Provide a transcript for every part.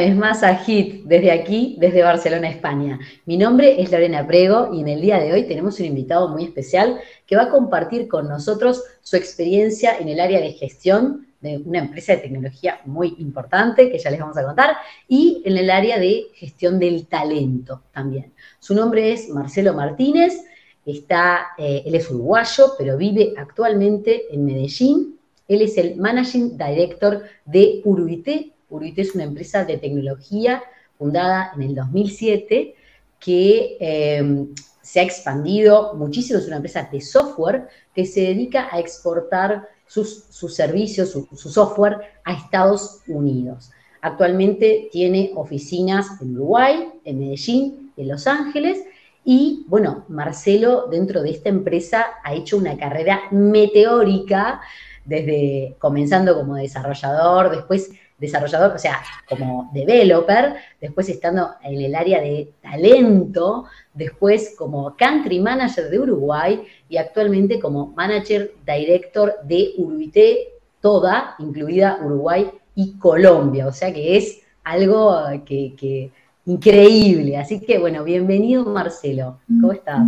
vez más a HIT desde aquí, desde Barcelona, España. Mi nombre es Lorena Prego y en el día de hoy tenemos un invitado muy especial que va a compartir con nosotros su experiencia en el área de gestión de una empresa de tecnología muy importante, que ya les vamos a contar, y en el área de gestión del talento también. Su nombre es Marcelo Martínez, está, eh, él es uruguayo, pero vive actualmente en Medellín. Él es el Managing Director de Uruité. Uruité es una empresa de tecnología fundada en el 2007 que eh, se ha expandido muchísimo, es una empresa de software que se dedica a exportar sus, servicios, su, software a Estados Unidos. Actualmente tiene oficinas en Uruguay, en Medellín, en Los Ángeles, y bueno, Marcelo dentro de esta empresa ha hecho una carrera meteórica, desde comenzando como desarrollador, después desarrollador, o sea, como developer, después estando en el área de talento, después como country manager de Uruguay y actualmente como manager director de Uruguay, toda, incluida Uruguay y Colombia. O sea que es algo que, increíble. Así que bueno, bienvenido Marcelo. ¿Cómo estás?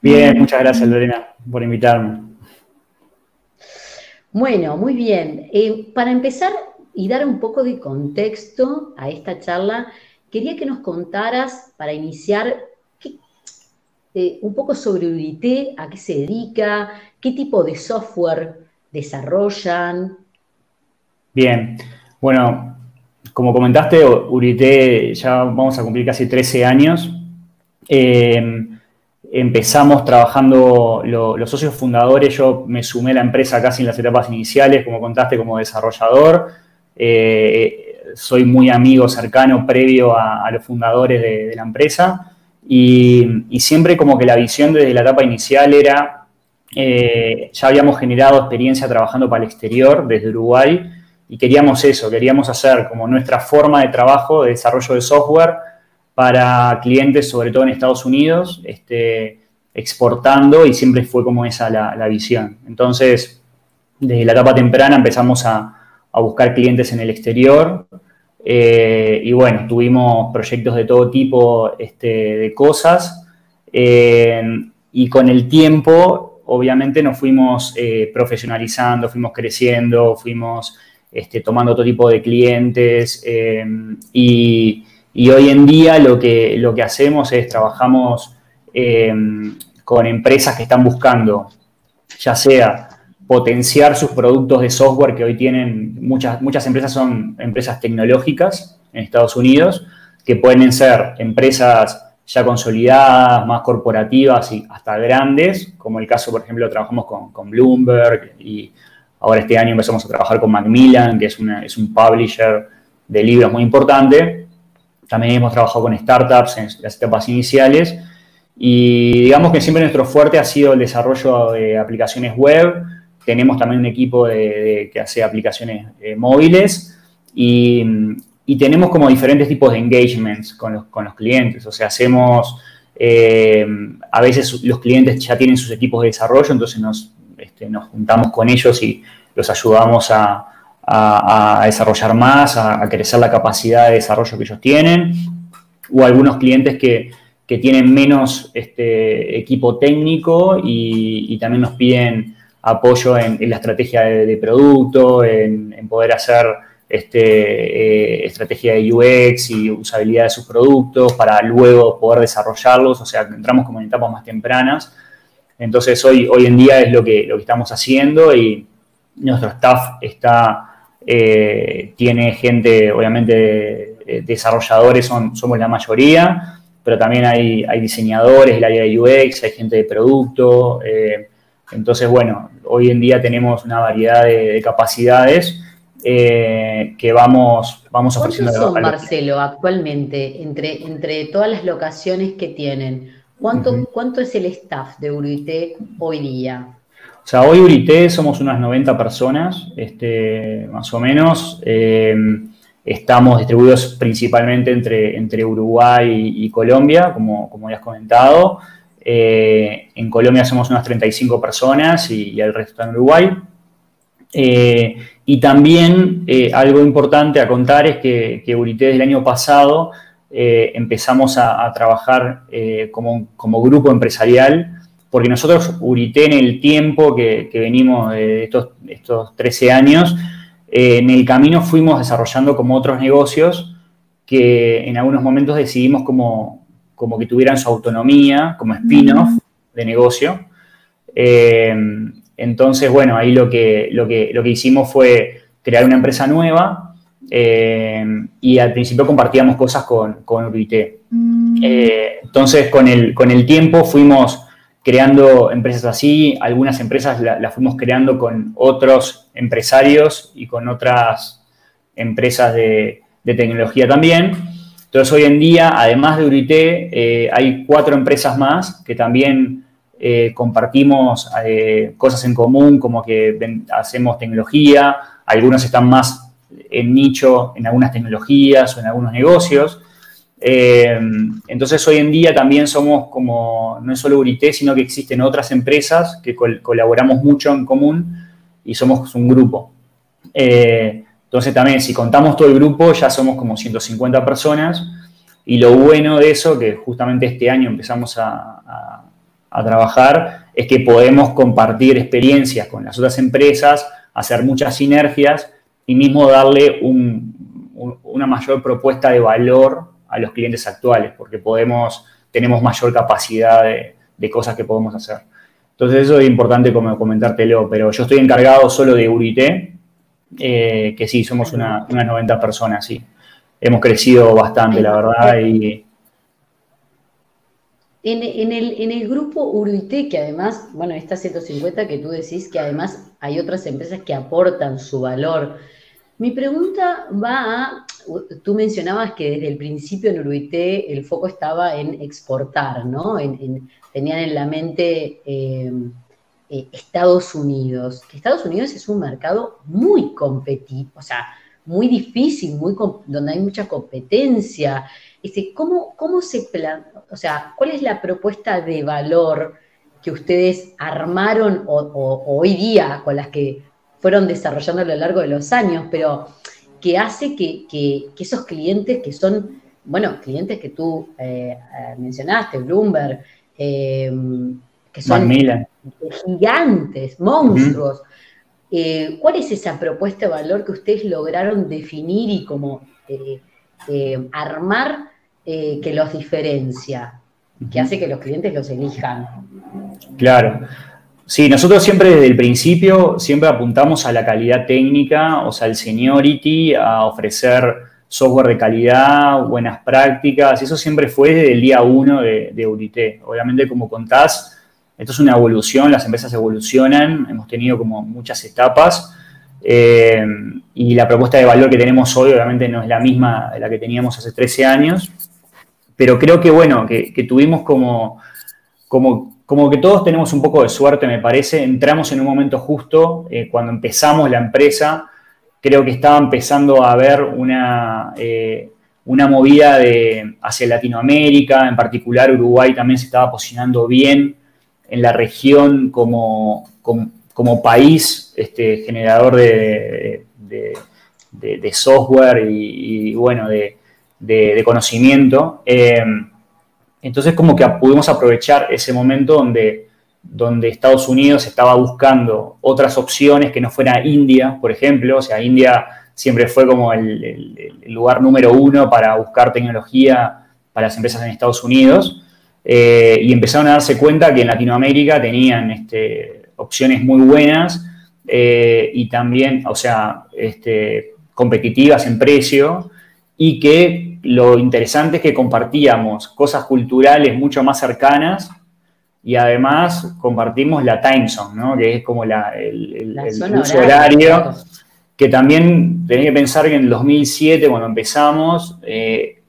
Bien, muchas gracias Lorena por invitarme. Bueno, muy bien. Eh, para empezar, y dar un poco de contexto a esta charla, quería que nos contaras, para iniciar, eh, un poco sobre Urité, a qué se dedica, qué tipo de software desarrollan. Bien, bueno, como comentaste, Urité ya vamos a cumplir casi 13 años. Eh, empezamos trabajando los socios fundadores, yo me sumé a la empresa casi en las etapas iniciales, como contaste, como desarrollador. Eh, soy muy amigo cercano previo a, los fundadores de, la empresa y, siempre como que la visión desde la etapa inicial era, eh, ya habíamos generado experiencia trabajando para el exterior desde Uruguay y queríamos eso, queríamos hacer como nuestra forma de trabajo de desarrollo de software para clientes, sobre todo en Estados Unidos, este, exportando y siempre fue como esa la, la visión. Entonces, desde la etapa temprana empezamos a, a buscar clientes en el exterior. Eh, y bueno, tuvimos proyectos de todo tipo este, de cosas. Eh, y con el tiempo, obviamente, nos fuimos eh, profesionalizando, fuimos creciendo, fuimos este, tomando todo tipo de clientes. Y, y, hoy en día lo que, lo que hacemos es trabajamos con empresas que están buscando, ya sea potenciar sus productos de software que hoy tienen, muchas, muchas empresas son empresas tecnológicas en Estados Unidos, que pueden ser empresas ya consolidadas, más corporativas y hasta grandes, como el caso, por ejemplo, trabajamos con, Bloomberg y ahora este año empezamos a trabajar con Macmillan, que es, es un publisher de libros muy importante. También hemos trabajado con startups en las etapas iniciales y digamos que siempre nuestro fuerte ha sido el desarrollo de aplicaciones web, tenemos también un equipo que hace aplicaciones eh, móviles y, tenemos como diferentes tipos de engagements con los, clientes. O sea, hacemos, eh, a veces los clientes ya tienen sus equipos de desarrollo, entonces nos, este, nos juntamos con ellos y los ayudamos a, desarrollar más, a, crecer la capacidad de desarrollo que ellos tienen. O algunos clientes que, tienen menos este, equipo técnico y también nos piden apoyo en, la estrategia de, producto, en, poder hacer este, eh, estrategia de UX y usabilidad de sus productos para luego poder desarrollarlos, o sea, entramos como en etapas más tempranas. Entonces, hoy, hoy en día es lo que, lo que estamos haciendo y nuestro staff está, eh, tiene gente, obviamente, desarrolladores son, somos la mayoría, pero también hay, diseñadores, el área de UX, hay gente de producto, eh, entonces, bueno, hoy en día tenemos una variedad de, capacidades eh, que vamos, vamos ofreciendo. ¿Cuántos son, Marcelo, actualmente, entre, entre todas las locaciones que tienen? ¿Cuánto, ¿Cuánto es el staff de Urité hoy día? O sea, hoy Urité somos unas 90 personas, este, más o menos. Eh, estamos distribuidos principalmente entre, entre Uruguay y, Colombia, como, como ya has comentado. Eh, en Colombia somos unas 35 personas y, el resto en Uruguay. y también algo importante a contar es que, que Urité del año pasado empezamos a, trabajar como, como, grupo empresarial, porque nosotros, Urité, en el tiempo que, venimos de estos, estos 13 años, en el camino fuimos desarrollando como otros negocios que en algunos momentos decidimos como, como que tuvieran su autonomía, como spin-off de negocio. Eh, entonces, bueno, ahí lo que, lo, que, lo que hicimos fue crear una empresa nueva eh, y al principio compartíamos cosas con, con mm. eh, entonces, con el, con el tiempo fuimos creando empresas así, algunas empresas las fuimos creando con otros empresarios y con otras empresas de, de tecnología también. Entonces, hoy en día, además de Urité, eh, hay cuatro empresas más que también eh, compartimos eh, cosas en común, como que hacemos tecnología, algunos están más en nicho en algunas tecnologías o en algunos negocios. entonces, hoy en día también somos como, no es solo Urité, sino que existen otras empresas que colaboramos mucho en común y somos un grupo. Entonces también si contamos todo el grupo ya somos como 150 personas y lo bueno de eso, que justamente este año empezamos a, trabajar, es que podemos compartir experiencias con las otras empresas, hacer muchas sinergias y mismo darle una mayor propuesta de valor a los clientes actuales, porque podemos, tenemos mayor capacidad de, de cosas que podemos hacer. Entonces eso es importante como comentártelo, pero yo estoy encargado solo de Urité, eh, que sí, somos unas 90 personas, sí. Hemos crecido bastante, la verdad. Y... En, el, grupo Uruité, que además, bueno, esta 150 que tú decís que además hay otras empresas que aportan su valor. Mi pregunta va a, tú mencionabas que desde el principio en Uruité el foco estaba en exportar, ¿no? tenían en la mente eh, eh, Estados Unidos, que Estados Unidos es un mercado muy competitivo, o sea, muy difícil, muy donde hay mucha competencia. Este, ¿cómo, ¿Cómo se plan, o sea, cuál es la propuesta de valor que ustedes armaron hoy día con las que fueron desarrollando a lo largo de los años, pero que hace que, esos clientes que son, bueno, clientes que tú eh, eh, mencionaste, Bloomberg, que son gigantes, monstruos. Eh, ¿Cuál es esa propuesta de valor que ustedes lograron definir y como eh, eh, armar que los diferencia, que hace que los clientes los elijan? Claro. Sí, nosotros siempre desde el principio siempre apuntamos a la calidad técnica, o sea, al seniority, a ofrecer software de calidad, buenas prácticas, eso siempre fue desde el día uno de, de Urité. Obviamente, como contás, esto es una evolución, las empresas evolucionan, hemos tenido como muchas etapas eh, y la propuesta de valor que tenemos hoy obviamente no es la misma de la que teníamos hace 13 años, pero creo que bueno, que, tuvimos como, como, como, que todos tenemos un poco de suerte, me parece, entramos en un momento justo, eh, cuando empezamos la empresa, creo que estaba empezando a haber una... Eh, una movida de, hacia Latinoamérica, en particular Uruguay también se estaba posicionando bien en la región como, como, país este, generador de, software y, bueno, de, conocimiento. Eh, entonces como que pudimos aprovechar ese momento donde, donde Estados Unidos estaba buscando otras opciones que no fuera India, por ejemplo. O sea, India siempre fue como el lugar número uno para buscar tecnología para las empresas en Estados Unidos. Eh, y empezaron a darse cuenta que en Latinoamérica tenían este, opciones muy buenas eh, y también, o sea, este, competitivas en precio y que lo interesante es que compartíamos cosas culturales mucho más cercanas y además compartimos la time zone, ¿no? que es como la, el, uso horario, que también tenés que pensar que en el 2007, cuando empezamos, eh,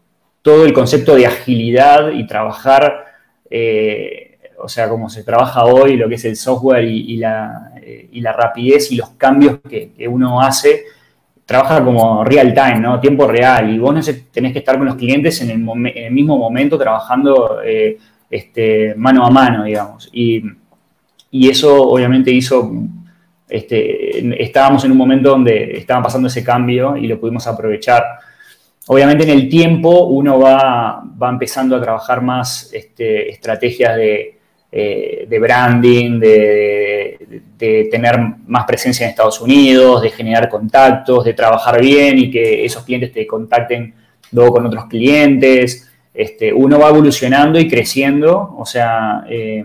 todo el concepto de agilidad y trabajar, eh, o sea, como se trabaja hoy, lo que es el software y, la, eh, la, rapidez y los cambios que, uno hace, trabaja como real time, ¿no? Tiempo real. Y vos tenés que estar con los clientes en el, mismo momento trabajando eh, este, mano a mano, digamos. Y, eso obviamente hizo este, estábamos en un momento donde estaba pasando ese cambio y lo pudimos aprovechar. Obviamente en el tiempo uno va, va empezando a trabajar más este, estrategias de, eh, branding, de, de, tener más presencia en Estados Unidos, de generar contactos, de trabajar bien y que esos clientes te contacten luego con otros clientes. Este, uno va evolucionando y creciendo, o sea, eh,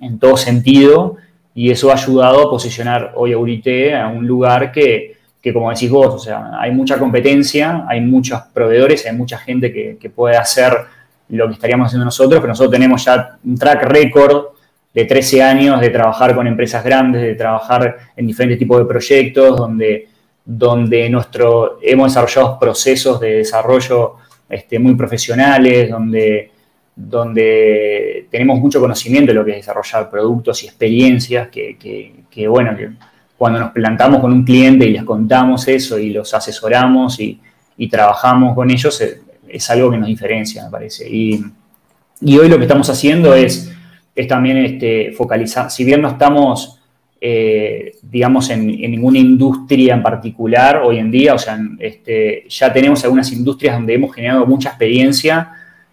en todo sentido, y eso ha ayudado a posicionar hoy a Urité a un lugar que, que, como decís vos, o sea, hay mucha competencia, hay muchos proveedores, hay mucha gente que, que puede hacer lo que estaríamos haciendo nosotros, pero nosotros tenemos ya un track record de 13 años de trabajar con empresas grandes, de trabajar en diferentes tipos de proyectos, donde, donde nuestro, hemos desarrollado procesos de desarrollo este, muy profesionales, donde, donde tenemos mucho conocimiento de lo que es desarrollar productos y experiencias que, que, bueno, que cuando nos plantamos con un cliente y les contamos eso y los asesoramos y, y trabajamos con ellos, es, es, algo que nos diferencia, me parece. Y, y, hoy lo que estamos haciendo es, también este, focalizar, si bien no estamos eh, digamos, en, ninguna industria en particular hoy en día. O sea, este, ya tenemos algunas industrias donde hemos generado mucha experiencia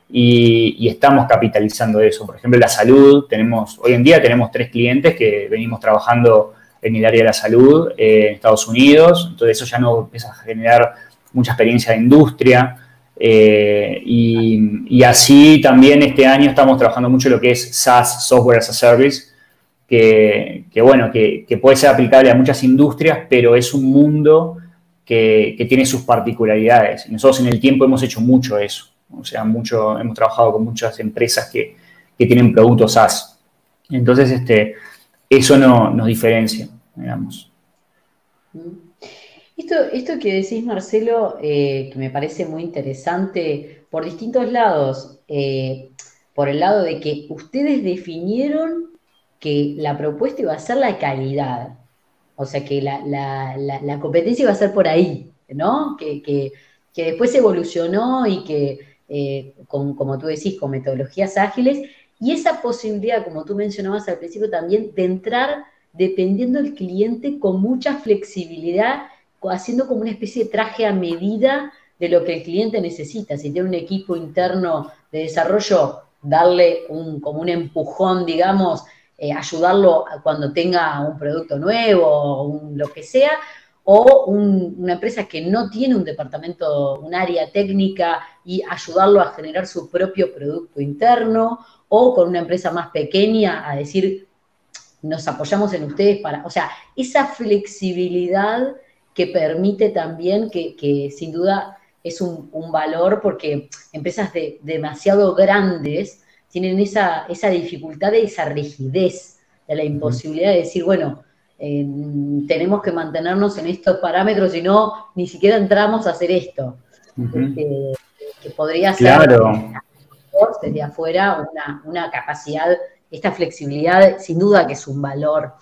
y, estamos capitalizando eso. Por ejemplo, la salud, tenemos, hoy en día tenemos tres clientes que venimos trabajando en el área de la salud eh, en Estados Unidos, entonces eso ya nos empieza a generar mucha experiencia de industria. Eh, y, así también este año estamos trabajando mucho lo que es SaaS, Software as a Service, que, bueno, que, puede ser aplicable a muchas industrias, pero es un mundo que, tiene sus particularidades. Y nosotros en el tiempo hemos hecho mucho eso. O sea, mucho, hemos trabajado con muchas empresas que, tienen productos SaaS. Entonces, este, eso no, nos diferencia, digamos. Esto, esto que decís, Marcelo, eh, que me parece muy interesante por distintos lados. Eh, por el lado de que ustedes definieron que la propuesta iba a ser la calidad. O sea, que la, competencia iba a ser por ahí, ¿no? Que, después evolucionó y que, eh, con, como tú decís, con metodologías ágiles, y esa posibilidad, como tú mencionabas al principio también, de entrar dependiendo del cliente con mucha flexibilidad, haciendo como una especie de traje a medida de lo que el cliente necesita. Si tiene un equipo interno de desarrollo, darle un, como un empujón, digamos, eh, ayudarlo cuando tenga un producto nuevo lo que sea, o una empresa que no tiene un departamento, un área técnica y ayudarlo a generar su propio producto interno, o con una empresa más pequeña a decir, nos apoyamos en ustedes para, o sea, esa flexibilidad que permite también que, sin duda es un, valor porque empresas de, demasiado grandes tienen esa, esa dificultad de esa rigidez, de la imposibilidad de decir, bueno, eh, tenemos que mantenernos en estos parámetros, y no, ni siquiera entramos a hacer esto. Que podría ser claro. Desde afuera una, una, capacidad, esta flexibilidad, sin duda que es un valor.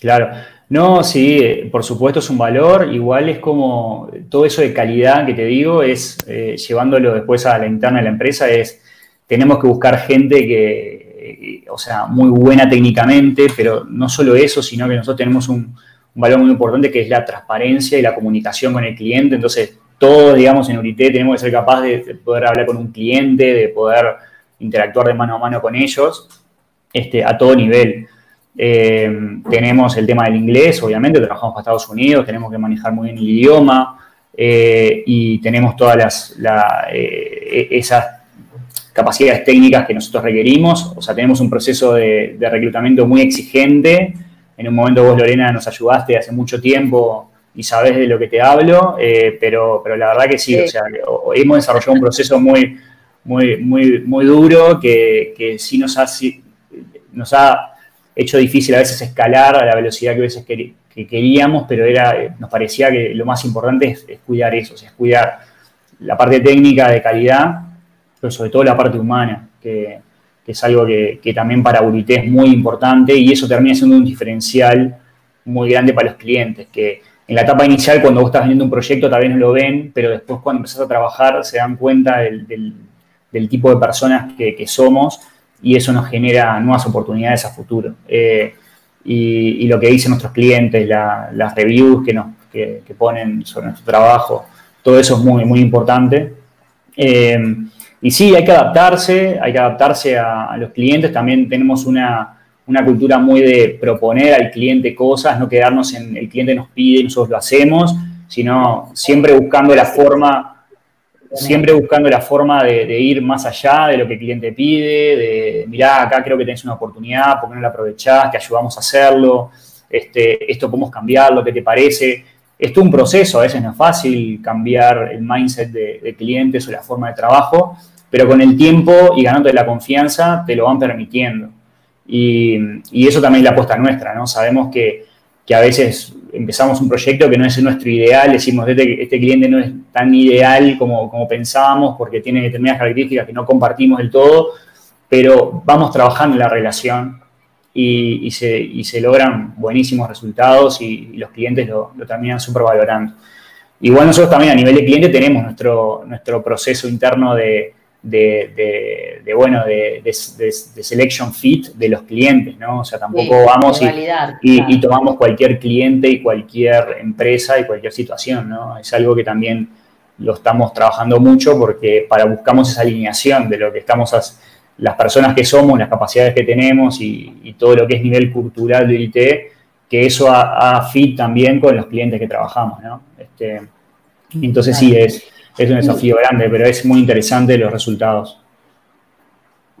Claro. No, sí, por supuesto es un valor. Igual es como todo eso de calidad que te digo, es eh, llevándolo después a la interna de la empresa, es tenemos que buscar gente que, o sea, muy buena técnicamente, pero no solo eso, sino que nosotros tenemos un, valor muy importante que es la transparencia y la comunicación con el cliente. Entonces, todos, digamos, en Urité tenemos que ser capaces de, poder hablar con un cliente, de poder interactuar de mano a mano con ellos, este, a todo nivel. Eh, tenemos el tema del inglés, obviamente, trabajamos para Estados Unidos, tenemos que manejar muy bien el idioma eh, y tenemos todas las, eh, esas capacidades técnicas que nosotros requerimos. O sea, tenemos un proceso de, reclutamiento muy exigente. En un momento vos, Lorena, nos ayudaste hace mucho tiempo y sabés de lo que te hablo, eh, pero, pero la verdad que sí, o sea, hemos desarrollado un proceso muy, muy, muy, muy duro que, que sí nos ha, nos ha hecho difícil a veces escalar a la velocidad que a veces que queríamos, pero era, nos parecía que lo más importante es, es cuidar eso, o sea, es cuidar la parte técnica de calidad pero sobre todo la parte humana, que, es algo que, también para Urité es muy importante y eso termina siendo un diferencial muy grande para los clientes, que en la etapa inicial cuando vos estás vendiendo un proyecto tal vez no lo ven, pero después cuando empezás a trabajar se dan cuenta del, tipo de personas que, somos y eso nos genera nuevas oportunidades a futuro. Eh, y, lo que dicen nuestros clientes, las reviews que, nos, que, ponen sobre nuestro trabajo, todo eso es muy, muy importante. Eh, y sí, hay que adaptarse, hay que adaptarse a, los clientes. También tenemos una, una, cultura muy de proponer al cliente cosas, no quedarnos en el cliente nos pide y nosotros lo hacemos, sino siempre buscando la forma, siempre buscando la forma de, ir más allá de lo que el cliente pide, de mirá, acá creo que tenés una oportunidad, ¿por qué no la aprovechás? Te ayudamos a hacerlo, este, esto podemos cambiarlo, ¿qué te parece? Esto es un proceso, a veces no es fácil cambiar el mindset de, de clientes o la forma de trabajo, pero con el tiempo y ganando la confianza te lo van permitiendo. Y, eso también es la apuesta nuestra, ¿no? Sabemos que, a veces empezamos un proyecto que no es nuestro ideal, decimos, este, este cliente no es tan ideal como, como pensábamos porque tiene determinadas características que no compartimos del todo, pero vamos trabajando en la relación y, se, logran buenísimos resultados y, los clientes lo, lo terminan súper valorando. Igual nosotros también a nivel de cliente tenemos nuestro, nuestro proceso interno de, de, bueno, de, selection fit de los clientes, ¿no? O sea, tampoco vamos y, tomamos cualquier cliente y cualquier empresa y cualquier situación, ¿no? Es algo que también lo estamos trabajando mucho porque para buscamos esa alineación de lo que estamos, las personas que somos, las capacidades que tenemos y, todo lo que es nivel cultural de IT, que eso ha, fit también con los clientes que trabajamos, ¿no? Este, entonces sí, es, es un desafío grande, pero es muy interesante los resultados.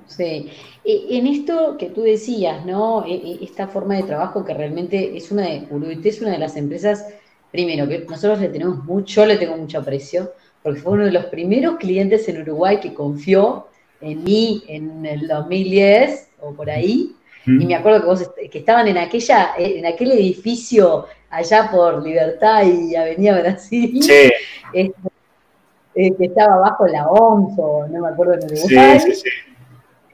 Sí. En esto que tú decías, ¿no? E, e, esta forma de trabajo que realmente es una de, Uruguay es una de las empresas, primero, que nosotros le tenemos mucho, le tengo mucho aprecio, porque fue uno de los primeros clientes en Uruguay que confió en mí en el 2010 o por ahí. Y me acuerdo que vos que estaban en aquella, en aquel edificio allá por Libertad y Avenida Brasil. Sí. Este, eh, que estaba bajo la OMS o no me acuerdo en Uruguay. Sí, sí, sí.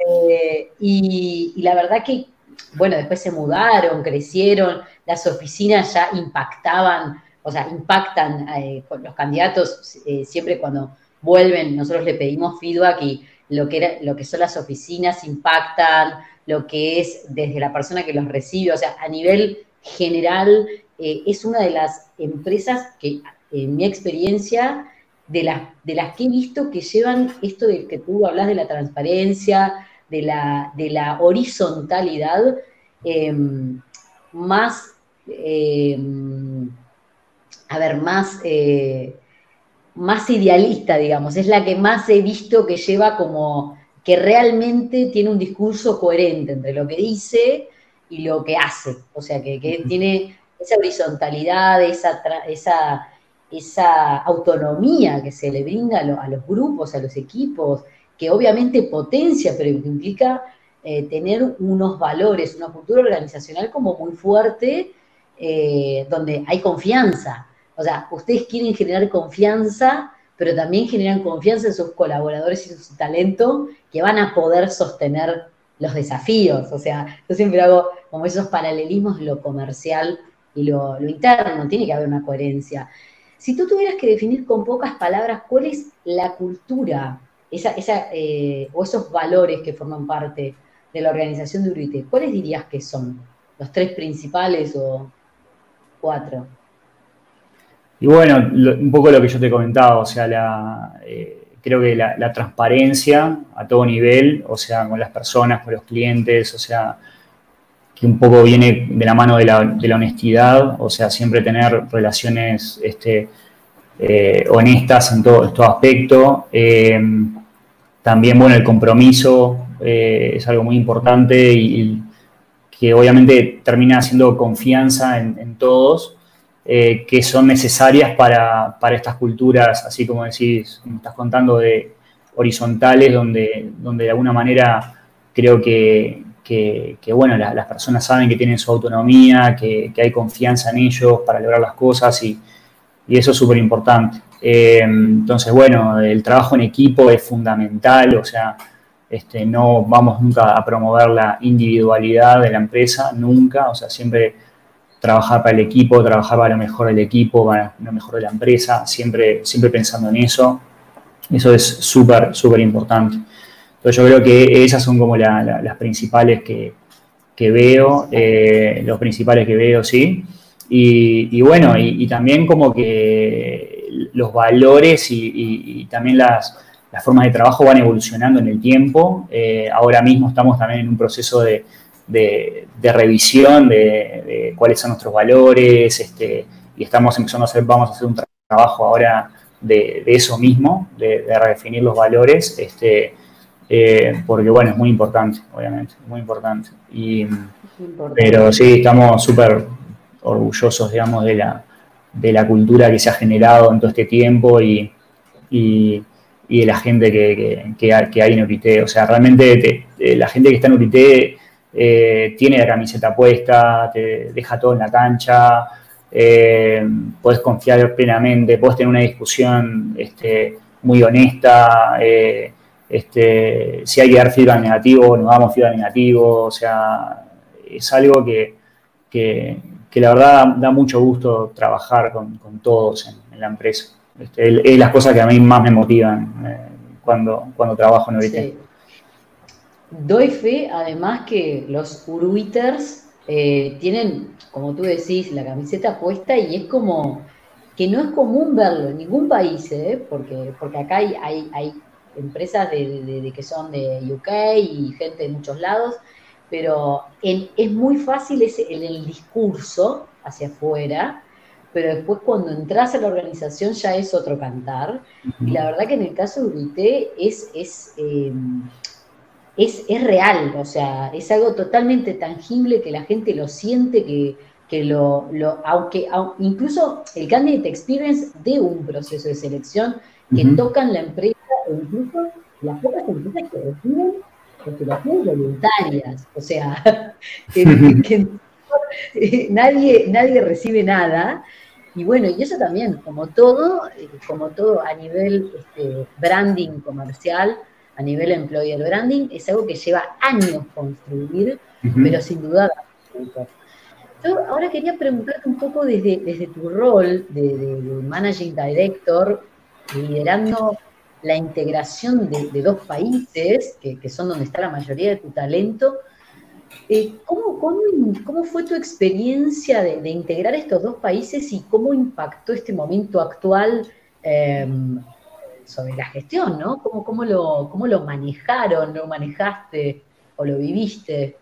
Eh, y, la verdad que, bueno, después se mudaron, crecieron, las oficinas ya impactaban, o sea, impactan eh, con los candidatos siempre cuando vuelven, nosotros le pedimos feedback y lo que, era, lo que son las oficinas impactan, lo que es desde la persona que los recibe, o sea, a nivel general es una de las empresas que en mi experiencia de las, de las que he visto que llevan esto de que tú hablas de la transparencia, de la, de la horizontalidad, em, más, em, a ver, más, eh, más idealista, digamos, es la que más he visto que lleva como que realmente tiene un discurso coherente entre lo que dice y lo que hace, o sea, que, que tiene esa horizontalidad, esa, esa esa autonomía que se le brinda a, los grupos, a los equipos, que obviamente potencia, pero implica eh, tener unos valores, una cultura organizacional como muy fuerte, eh, donde hay confianza. O sea, ustedes quieren generar confianza, pero también generan confianza en sus colaboradores y su talento que van a poder sostener los desafíos. O sea, yo siempre hago como esos paralelismos, lo comercial y lo, lo interno, tiene que haber una coherencia. Si tú tuvieras que definir con pocas palabras cuál es la cultura esa, eh, o esos valores que forman parte de la organización de Urite, ¿cuáles dirías que son? ¿Los tres principales o cuatro? Y bueno, un poco lo que yo te comentaba, o sea, eh, creo que la, transparencia a todo nivel, o sea, con las personas, con los clientes, o sea, que un poco viene de la mano de la, honestidad, o sea, siempre tener relaciones este, eh, honestas en todo, todo aspecto. Eh, también, bueno, el compromiso eh, es algo muy importante y, que obviamente termina siendo confianza en, todos, que son necesarias para, para, estas culturas, así como decís, como estás contando, de horizontales, donde, donde de alguna manera creo que, que, bueno, las personas saben que tienen su autonomía, que, hay confianza en ellos para lograr las cosas y, eso es súper importante. Eh, entonces, bueno, el trabajo en equipo es fundamental, o sea, este, no vamos nunca a promover la individualidad de la empresa, nunca, o sea, siempre trabajar para el equipo, trabajar para lo mejor del equipo, para lo mejor de la empresa, siempre, siempre pensando en eso. Eso es súper, súper importante. Entonces yo creo que esas son como las principales que, veo, eh, los principales que veo, sí. Y, bueno, y, también como que los valores y, también las, formas de trabajo van evolucionando en el tiempo. Eh, ahora mismo estamos también en un proceso de, revisión de, cuáles son nuestros valores este, y estamos empezando a hacer, vamos a hacer un trabajo ahora de, eso mismo, de, redefinir los valores, este, eh, porque bueno, es muy importante, obviamente, muy importante. Y, Pero sí, estamos súper orgullosos, digamos, de la, de la cultura que se ha generado en todo este tiempo y, y, de la gente que, que, hay en Urité. O sea, realmente la gente que está en Urité eh, tiene la camiseta puesta, te deja todo en la cancha, eh, puedes confiar plenamente, puedes tener una discusión este, muy honesta, eh, este, si hay que dar feedback negativo, nos damos feedback negativo, o sea, es algo que, la verdad da mucho gusto trabajar con, todos en, la empresa. Este, es las cosas que a mí más me motivan eh, cuando, cuando trabajo en OIT. Doy fe, además, que los Uruiters eh, tienen, como tú decís, la camiseta puesta y es como que no es común verlo en ningún país, ¿eh? porque, porque acá hay, hay, empresas de, que son de UK y gente de muchos lados, pero es muy fácil ese, en el discurso hacia afuera, pero después cuando entras a la organización ya es otro cantar. Y la verdad que en el caso de Urité es, es eh, es, real, o sea, es algo totalmente tangible que la gente lo siente, que, lo, lo, aunque, incluso el Candidate Experience de un proceso de selección que tocan la empresa o incluso las pocas empresas que reciben postulaciones voluntarias, o sea, que, nadie, nadie recibe nada. Y bueno, y eso también, como todo, eh, como todo a nivel este, branding comercial, a nivel employer branding es algo que lleva años construir, pero sin duda. Yo ahora quería preguntarte un poco desde, desde tu rol de, Managing Director, liderando la integración de, dos países, que, son donde está la mayoría de tu talento. Eh, ¿cómo, cómo, fue tu experiencia de, integrar estos dos países y cómo impactó este momento actual em, sobre la gestión, ¿no? ¿Cómo, cómo, lo, cómo lo manejaron, lo manejaste o lo viviste?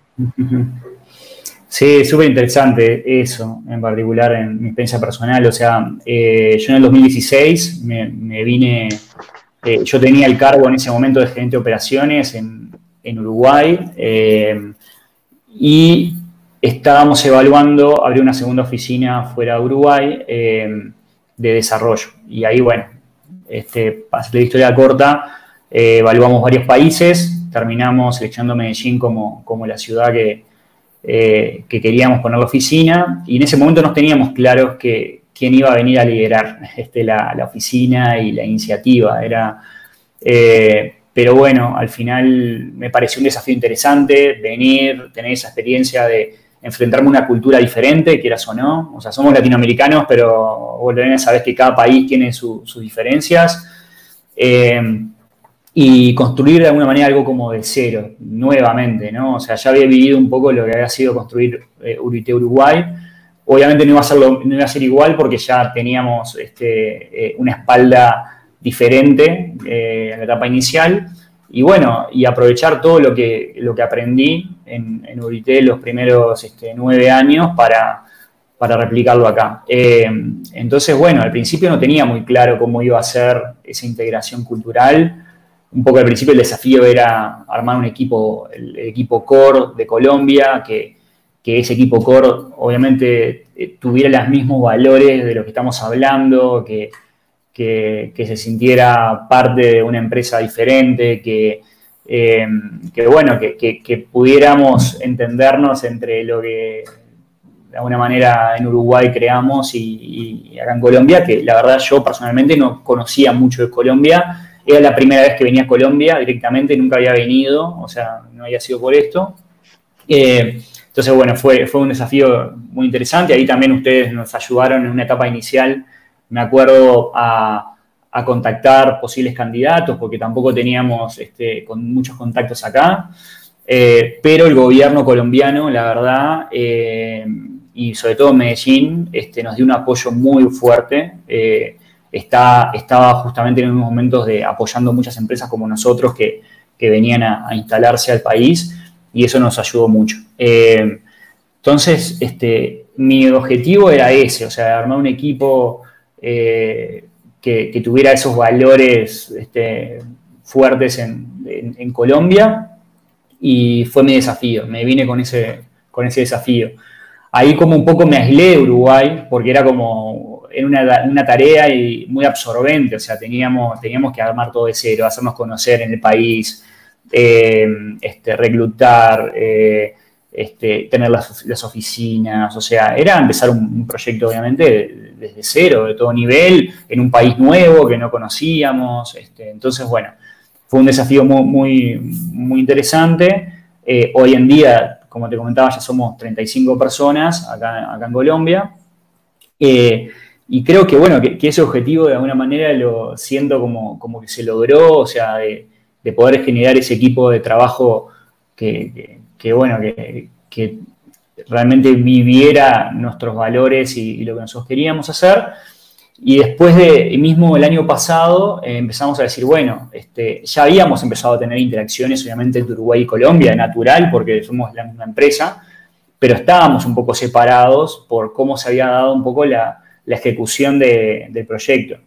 Sí, súper interesante eso, en particular en mi experiencia personal. O sea, eh, yo en el 2016 me, vine, eh, yo tenía el cargo en ese momento de gerente de operaciones en, Uruguay eh, y estábamos evaluando abrir una segunda oficina fuera de Uruguay de desarrollo. Y ahí, bueno, este, para la historia corta, eh, evaluamos varios países, terminamos seleccionando Medellín como, como la ciudad que, eh, que, queríamos poner la oficina y en ese momento no teníamos claros que, quién iba a venir a liderar este, la, la oficina y la iniciativa. Era, eh, pero bueno, al final me pareció un desafío interesante venir, tener esa experiencia de enfrentarme a una cultura diferente, quieras o no. O sea, somos latinoamericanos, pero vos sabés que cada país tiene sus diferencias. Eh, y construir de alguna manera algo como de cero, nuevamente, ¿no? O sea, ya había vivido un poco lo que había sido construir eh, Uruguay. Obviamente no iba, a ser no iba a ser igual porque ya teníamos este, eh, una espalda diferente en la etapa inicial, y bueno, y aprovechar todo lo que, lo que aprendí en, en los primeros este, nueve años para, replicarlo acá. Eh, entonces, bueno, al principio no tenía muy claro cómo iba a ser esa integración cultural. Un poco al principio el desafío era armar un equipo, el equipo core de Colombia, que, que ese equipo core obviamente eh, tuviera los mismos valores de lo que estamos hablando, que, que, se sintiera parte de una empresa diferente, que, eh, bueno, que, pudiéramos entendernos entre lo que de alguna manera en Uruguay creamos y, acá en Colombia, que la verdad yo personalmente no conocía mucho de Colombia. Era la primera vez que venía a Colombia directamente, nunca había venido, o sea, no había sido por esto. Eh, entonces, bueno, fue, fue un desafío muy interesante. Ahí también ustedes nos ayudaron en una etapa inicial me acuerdo a, contactar posibles candidatos, porque tampoco teníamos este, con muchos contactos acá. Eh, pero el gobierno colombiano, la verdad, eh, y sobre todo Medellín, este, nos dio un apoyo muy fuerte. Eh, está, estaba justamente en unos momentos de apoyando muchas empresas como nosotros que, venían a, instalarse al país y eso nos ayudó mucho. entonces, este, mi objetivo era ese, o sea, armar un equipo que, tuviera esos valores este, fuertes en Colombia y fue mi desafío, me vine con ese, con ese desafío. Ahí como un poco me aislé de Uruguay porque era como era una, tarea y muy absorbente, o sea, teníamos, teníamos que armar todo de cero, hacernos conocer en el país, eh, este, reclutar, eh, este, tener las, oficinas, o sea, era empezar un, proyecto obviamente desde cero, de todo nivel, en un país nuevo que no conocíamos, este, entonces, bueno, fue un desafío muy, muy, interesante. Eh, hoy en día, como te comentaba, ya somos 35 personas acá, acá en Colombia. Eh, y creo que, bueno, que, ese objetivo de alguna manera lo siento como, como que se logró, o sea, de, poder generar ese equipo de trabajo que, bueno, que, realmente viviera nuestros valores y, y, lo que nosotros queríamos hacer. Y después de, mismo el año pasado, eh, empezamos a decir, bueno, este, ya habíamos empezado a tener interacciones, obviamente, entre Uruguay y Colombia, natural, porque somos la misma empresa, pero estábamos un poco separados por cómo se había dado un poco la, ejecución del proyecto.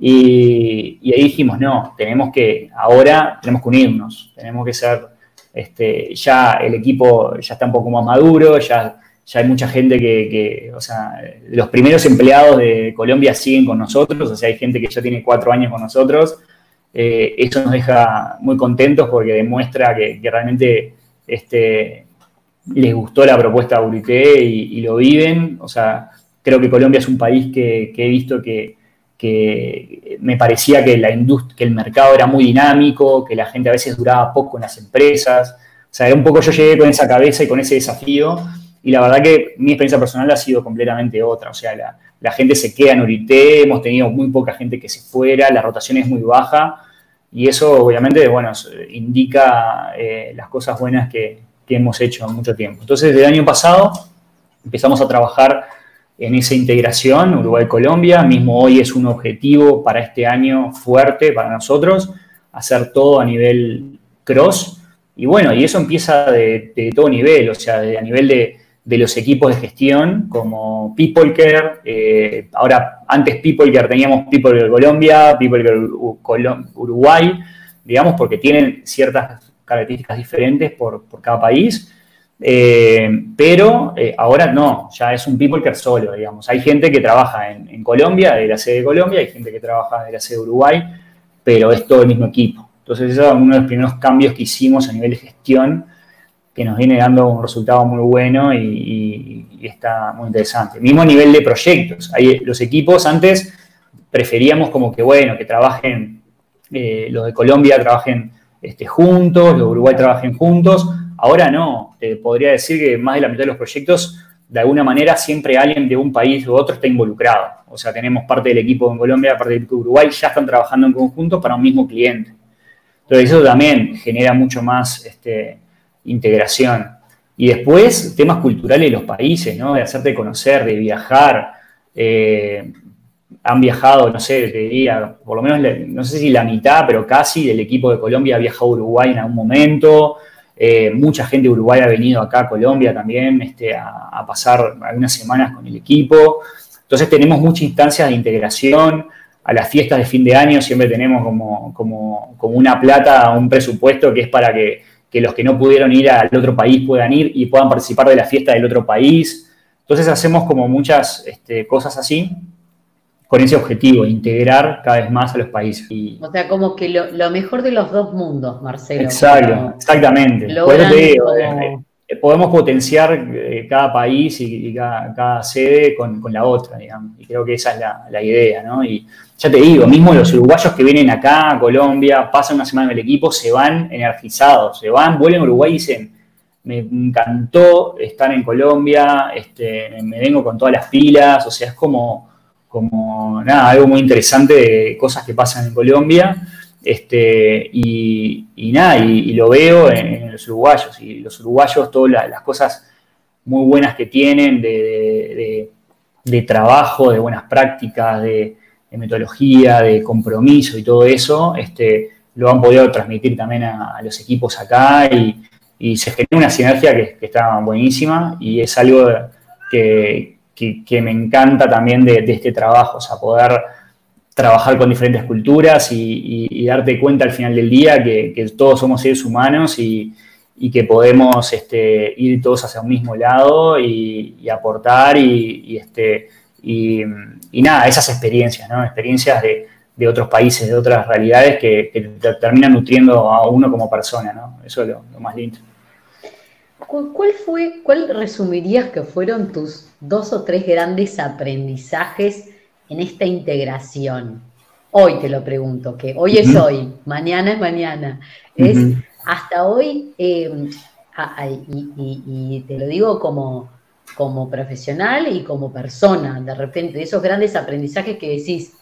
Y, ahí dijimos, no, tenemos que, ahora tenemos que unirnos, tenemos que ser, este, ya el equipo ya está un poco más maduro, ya ya hay mucha gente que, o sea, los primeros empleados de Colombia siguen con nosotros, o sea, hay gente que ya tiene cuatro años con nosotros. Eh, eso nos deja muy contentos porque demuestra que, realmente este, les gustó la propuesta de Urité y, lo viven. O sea, creo que Colombia es un país que, he visto que, me parecía que, la que el mercado era muy dinámico, que la gente a veces duraba poco en las empresas. O sea, un poco yo llegué con esa cabeza y con ese desafío y la verdad que mi experiencia personal ha sido completamente otra. O sea, la, gente se queda en Orité, hemos tenido muy poca gente que se fuera, la rotación es muy baja y eso obviamente, bueno, indica eh, las cosas buenas que, hemos hecho en mucho tiempo. Entonces, desde el año pasado empezamos a trabajar en esa integración Uruguay-Colombia. Mismo hoy es un objetivo para este año fuerte para nosotros, hacer todo a nivel cross. Y bueno, y eso empieza de, todo nivel, o sea, de, a nivel de, de los equipos de gestión como PeopleCare. Eh, ahora, antes PeopleCare teníamos PeopleCare Colombia, PeopleCare Uruguay, digamos, porque tienen ciertas características diferentes por, cada país. Eh, pero eh, ahora no, ya es un PeopleCare solo, digamos. Hay gente que trabaja en, Colombia, de la sede de Colombia, hay gente que trabaja de la sede de Uruguay, pero es todo el mismo equipo. Entonces, eso es uno de los primeros cambios que hicimos a nivel de gestión que nos viene dando un resultado muy bueno y, está muy interesante. Mismo nivel de proyectos. los equipos antes preferíamos como que, bueno, que trabajen, eh, los de Colombia trabajen este, juntos, los de Uruguay trabajen juntos. Ahora no, te podría decir que más de la mitad de los proyectos, de alguna manera, siempre alguien de un país u otro está involucrado. O sea, tenemos parte del equipo en Colombia, parte del equipo de Uruguay, ya están trabajando en conjunto para un mismo cliente. Entonces, eso también genera mucho más este, integración. Y después, temas culturales de los países, ¿no? De hacerte conocer, de viajar. Eh, han viajado, no sé, te diría, por lo menos, no sé si la mitad, pero casi del equipo de Colombia ha viajado a Uruguay en algún momento. Eh, mucha gente de Uruguay ha venido acá a Colombia también este, a, pasar algunas semanas con el equipo. Entonces tenemos muchas instancias de integración. A las fiestas de fin de año siempre tenemos como, una plata, un presupuesto que es para que que los que no pudieron ir al otro país puedan ir y puedan participar de la fiesta del otro país. Entonces hacemos como muchas este, cosas así con ese objetivo, integrar cada vez más a los países. o sea, como que lo, mejor de los dos mundos, Marcelo. Exacto, exactamente. Eh, podemos potenciar eh, cada país y, cada, sede con, la otra, digamos. Y creo que esa es la, idea, ¿no? Y ya te digo, mismo los uruguayos que vienen acá a Colombia, pasan una semana en el equipo, se van energizados, se van, vuelven a Uruguay y dicen, me encantó estar en Colombia, este, me vengo con todas las pilas, o sea, es como, como nada, algo muy interesante de cosas que pasan en Colombia. Este, y, nada, y, lo veo en, los uruguayos. Y los uruguayos, todas las cosas muy buenas que tienen de, trabajo, de buenas prácticas, de, metodología, de compromiso y todo eso, este, lo han podido transmitir también a, los equipos acá y, se genera una sinergia que, está buenísima y es algo que, me encanta también de, este trabajo, o sea, poder trabajar con diferentes culturas y, darte cuenta al final del día que, todos somos seres humanos y, que podemos este, ir todos hacia un mismo lado y, aportar y, este, y, nada, esas experiencias, ¿no? Experiencias de, otros países, de otras realidades que, te terminan nutriendo a uno como persona, ¿no? Eso es lo más lindo. ¿Cuál fue, cuál resumirías que fueron tus dos o tres grandes aprendizajes en esta integración? Hoy te lo pregunto, que hoy es hoy, mañana es mañana. Es hasta hoy, em, y, te lo digo como, como profesional y como persona, de repente, esos grandes aprendizajes que decís,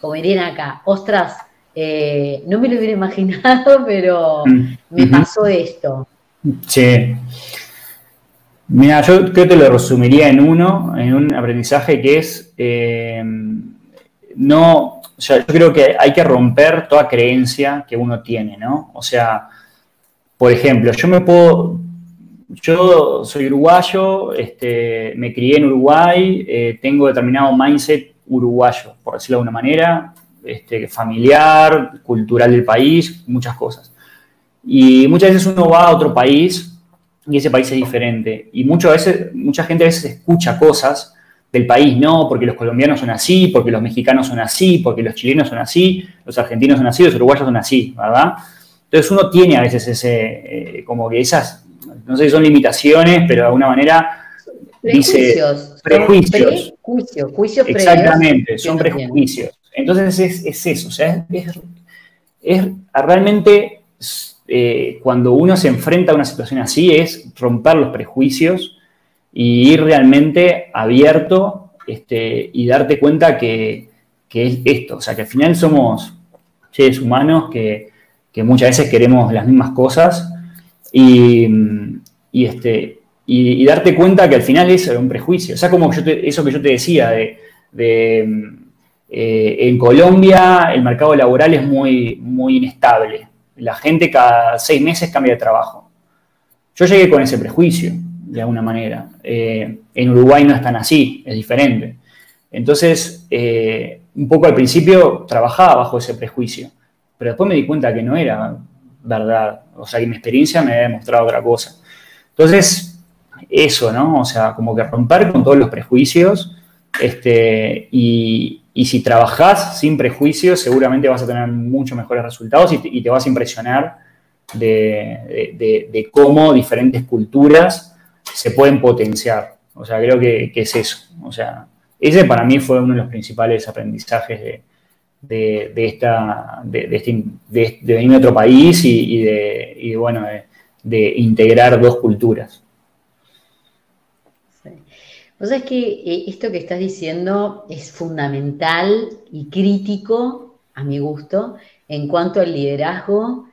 como dirían acá, ostras, eh, no me lo hubiera imaginado, pero me pasó esto. Sí. Mira, yo creo que lo resumiría en uno, en un aprendizaje que es eh, no, o sea, yo creo que hay que romper toda creencia que uno tiene, ¿no? O sea, por ejemplo, yo me puedo, yo soy uruguayo, este, me crié en Uruguay, eh, tengo determinado mindset uruguayo, por decirlo de alguna manera, este, familiar, cultural del país, muchas cosas. Y muchas veces uno va a otro país y ese país es diferente. Y muchas veces, mucha gente a veces escucha cosas del país, no, porque los colombianos son así, porque los mexicanos son así, porque los chilenos son así, los argentinos son así, los uruguayos son así, ¿verdad? Entonces uno tiene a veces ese, eh, como que esas, no sé si son limitaciones, pero de alguna manera prejuicios, prejuicios. Prejuicios, juicios Exactamente, son prejuicios. Entonces es, eso, o sea, es, es realmente eh, cuando uno se enfrenta a una situación así es romper los prejuicios y ir realmente abierto este, y darte cuenta que, es esto, o sea, que al final somos seres humanos que, muchas veces queremos las mismas cosas y, este, y, darte cuenta que al final es un prejuicio, o sea, como eso que yo te decía de, eh, en Colombia el mercado laboral es muy, muy inestable la gente cada seis meses cambia de trabajo. Yo llegué con ese prejuicio, de alguna manera. Eh, en Uruguay no es tan así, es diferente. Entonces, eh, un poco al principio trabajaba bajo ese prejuicio, pero después me di cuenta que no era verdad. O sea, que mi experiencia me había demostrado otra cosa. Entonces, eso, ¿no? O sea, como que romper con todos los prejuicios este, y, y si trabajás sin prejuicios, seguramente vas a tener mucho mejores resultados y te, vas a impresionar de, cómo diferentes culturas se pueden potenciar. O sea, creo que, es eso. O sea, ese para mí fue uno de los principales aprendizajes de, esta, este, de, venir a otro país y, de, bueno, de integrar dos culturas. Vos sabés que eh, esto que estás diciendo es fundamental y crítico, a mi gusto, en cuanto al liderazgo,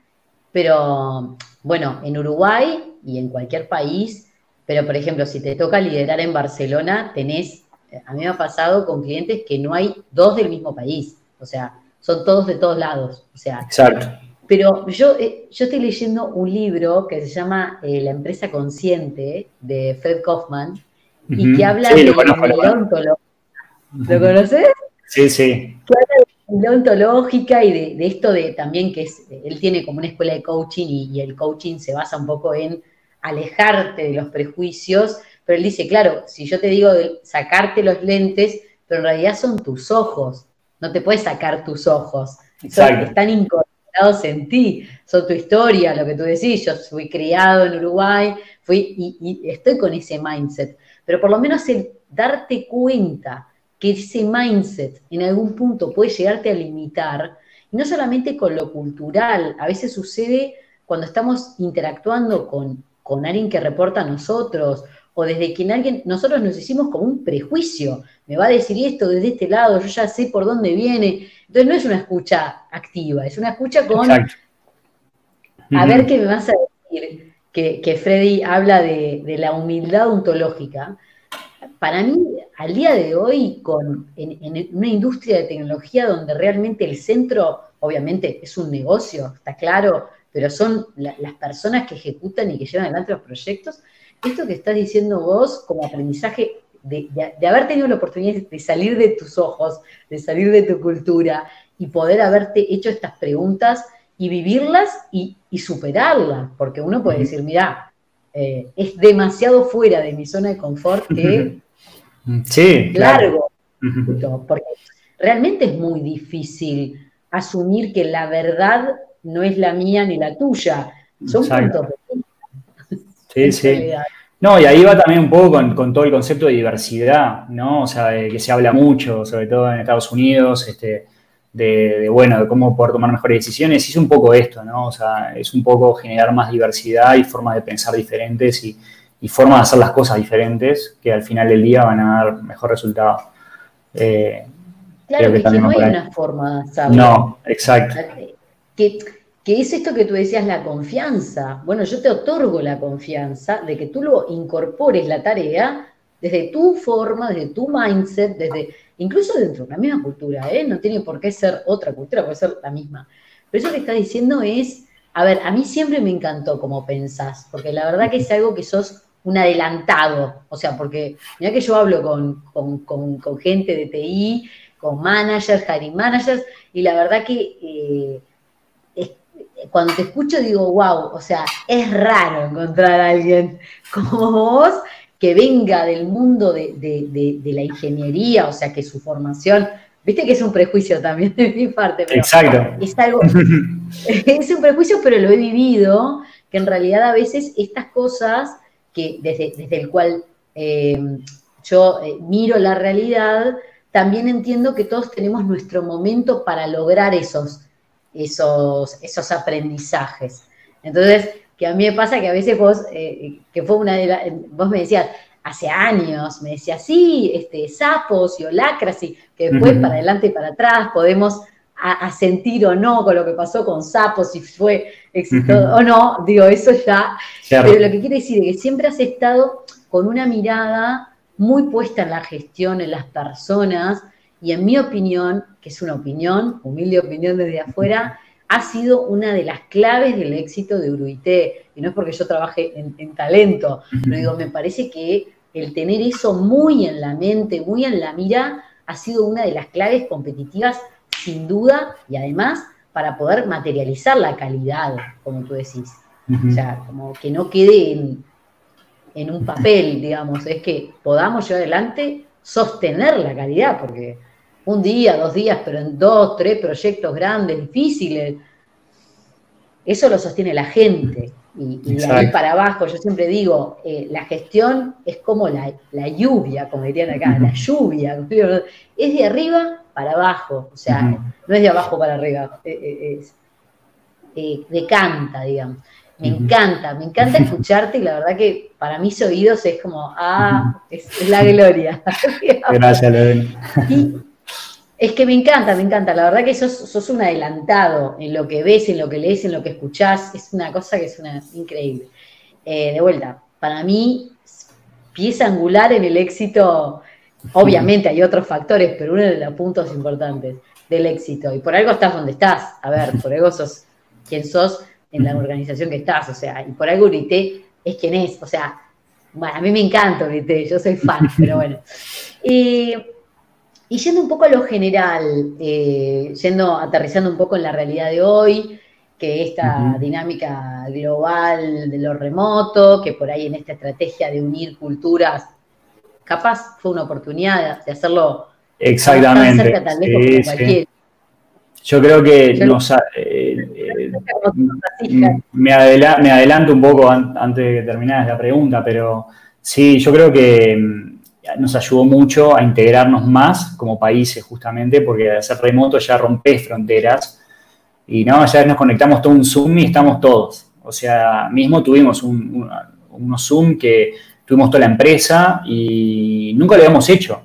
pero bueno, en Uruguay y en cualquier país, pero por ejemplo, si te toca liderar en Barcelona, tenés, a mí me ha pasado con clientes que no hay dos del mismo país, o sea, son todos de todos lados, o sea. Exacto. Pero yo, eh, yo estoy leyendo un libro que se llama eh, La empresa consciente de Fred Kaufman, y que habla de la ontología. ¿Lo conoces? Sí, sí. Que habla de la ontológica y de, esto de también que es, él tiene como una escuela de coaching y, el coaching se basa un poco en alejarte de los prejuicios, pero él dice, claro, si yo te digo de sacarte los lentes, pero en realidad son tus ojos, no te puedes sacar tus ojos, están incorporados en ti, son tu historia, lo que tú decís, yo fui criado en Uruguay, fui y estoy con ese mindset pero por lo menos el darte cuenta que ese mindset en algún punto puede llegarte a limitar, y no solamente con lo cultural, a veces sucede cuando estamos interactuando con, con alguien que reporta a nosotros, o desde quien alguien, nosotros nos hicimos como un prejuicio, me va a decir esto desde este lado, yo ya sé por dónde viene, Entonces no es una escucha activa, es una escucha con... A ver qué me vas a decir, que, Freddy habla de, la humildad ontológica. Para mí, al día de hoy, con, en, una industria de tecnología donde realmente el centro, obviamente, es un negocio, está claro, pero son las personas que ejecutan y que llevan adelante los proyectos, esto que estás diciendo vos como aprendizaje de, haber tenido la oportunidad de salir de tus ojos, de salir de tu cultura y poder haberte hecho estas preguntas y vivirlas y, superarlas, porque uno puede decir, mira, eh, es demasiado fuera de mi zona de confort que sí, largo, porque realmente es muy difícil asumir que la verdad no es la mía ni la tuya, son puntos Sí, sí. No, y ahí va también un poco con, todo el concepto de diversidad, ¿no? O sea, de que se habla mucho, sobre todo en Estados Unidos, este, de, bueno, de cómo poder tomar mejores decisiones. Y es un poco esto, ¿no? O sea, es un poco generar más diversidad y formas de pensar diferentes y, formas de hacer las cosas diferentes que al final del día van a dar mejor resultado. Eh, claro, que, no hay una forma de No, exacto. Que, que es esto que tú decías, la confianza. Bueno, yo te otorgo la confianza de que tú lo incorpores la tarea desde tu forma, desde tu mindset, desde incluso dentro de la misma cultura, ¿eh? no tiene por qué ser otra cultura, puede ser la misma. Pero eso que estás diciendo es, a ver, a mí siempre me encantó cómo pensás, porque la verdad que es algo que sos un adelantado, o sea, porque mira que yo hablo con, con, gente de TI, con managers, hiring managers, y la verdad que... Eh, cuando te escucho digo, wow, o sea, es raro encontrar a alguien como vos que venga del mundo de, la ingeniería, o sea, que su formación, viste que es un prejuicio también de mi parte, pero Exacto. es algo, es un prejuicio, pero lo he vivido, que en realidad a veces estas cosas, que desde, desde el cual eh, yo eh, miro la realidad, también entiendo que todos tenemos nuestro momento para lograr esos esos, esos aprendizajes. Entonces, que a mí me pasa que a veces vos, eh, que fue una de vos me decías, hace años, me decías, sí, este, sapos y olacras, y que después para adelante y para atrás podemos asentir o no con lo que pasó con sapos, si fue exitoso o no, digo, eso ya. Pero lo que quiere decir es que siempre has estado con una mirada muy puesta en la gestión, en las personas, y en mi opinión, que es una opinión, humilde opinión desde afuera, ha sido una de las claves del éxito de Uruité. Y no es porque yo trabaje en, talento, pero digo, me parece que el tener eso muy en la mente, muy en la mira, ha sido una de las claves competitivas, sin duda, y además para poder materializar la calidad, como tú decís. O sea, como que no quede en, en un papel, digamos, es que podamos llevar adelante, sostener la calidad, porque un día, dos días, pero en dos, tres proyectos grandes, difíciles. Eso lo sostiene la gente. Y, de ahí para abajo, yo siempre digo, eh, la gestión es como la, lluvia, como dirían acá, la lluvia. Es de arriba para abajo, o sea, no es de abajo para arriba, eh, eh, es, decanta, digamos. Me encanta, me encanta escucharte y la verdad que para mis oídos es como, ah, es, la gloria. Gracias, Lorena. Es que me encanta, me encanta. La verdad que sos, un adelantado en lo que ves, en lo que lees, en lo que escuchás. Es una cosa que es una increíble. Eh, de vuelta, para mí, pieza angular en el éxito, obviamente hay otros factores, pero uno de los puntos importantes del éxito. Y por algo estás donde estás. A ver, por algo sos quien sos en la organización que estás. O sea, y por algo Urité es quien es. O sea, bueno, a mí me encanta Urité, yo soy fan, pero bueno. Y y yendo un poco a lo general, eh, yendo, aterrizando un poco en la realidad de hoy, que esta dinámica global de lo remoto, que por ahí en esta estrategia de unir culturas, capaz fue una oportunidad de hacerlo exactamente. cerca, tal vez Yo creo que nos, eh, eh, me, adelanto un poco antes de terminar la pregunta, pero sí, yo creo que mm, nos ayudó mucho a integrarnos más como países justamente, porque al ser remoto ya rompes fronteras y no, ya nos conectamos todo un Zoom y estamos todos. O sea, mismo tuvimos un, unos Zoom que tuvimos toda la empresa y nunca lo habíamos hecho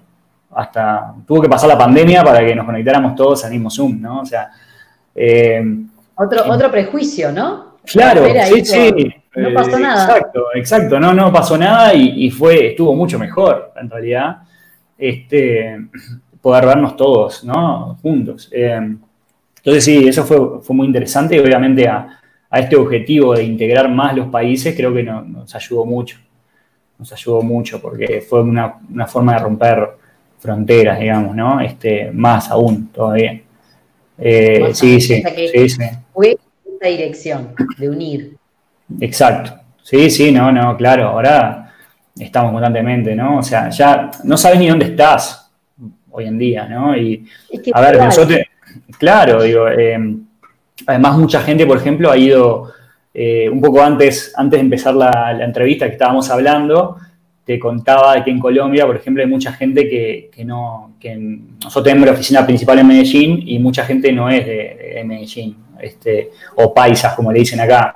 hasta, tuvo que pasar la pandemia para que nos conectáramos todos al mismo Zoom, ¿no? O sea... Eh, otro, otro prejuicio, ¿no? Claro, sí, sí. No pasó eh, nada. Exacto, exacto, no, no pasó nada y, fue, estuvo mucho mejor, en realidad, este, poder vernos todos, ¿no? Juntos. Eh, entonces sí, eso fue, fue muy interesante y obviamente a, este objetivo de integrar más los países creo que nos ayudó mucho. Nos ayudó mucho porque fue una, forma de romper fronteras, digamos, ¿no? Este, más aún todavía. Eh, sí, sí, sí, sí. Fue esta dirección de unir. Exacto. Sí, sí, no, no, claro. Ahora estamos constantemente, ¿no? O sea, ya no sabes ni dónde estás hoy en día, ¿no? Y a ver, nosotros, claro, digo, eh, además mucha gente, por ejemplo, ha ido eh, un poco antes, antes de empezar la, entrevista que estábamos hablando, te contaba que en Colombia, por ejemplo, hay mucha gente que, no, nosotros tenemos la oficina principal en Medellín y mucha gente no es de, Medellín, este, o paisas, como le dicen acá.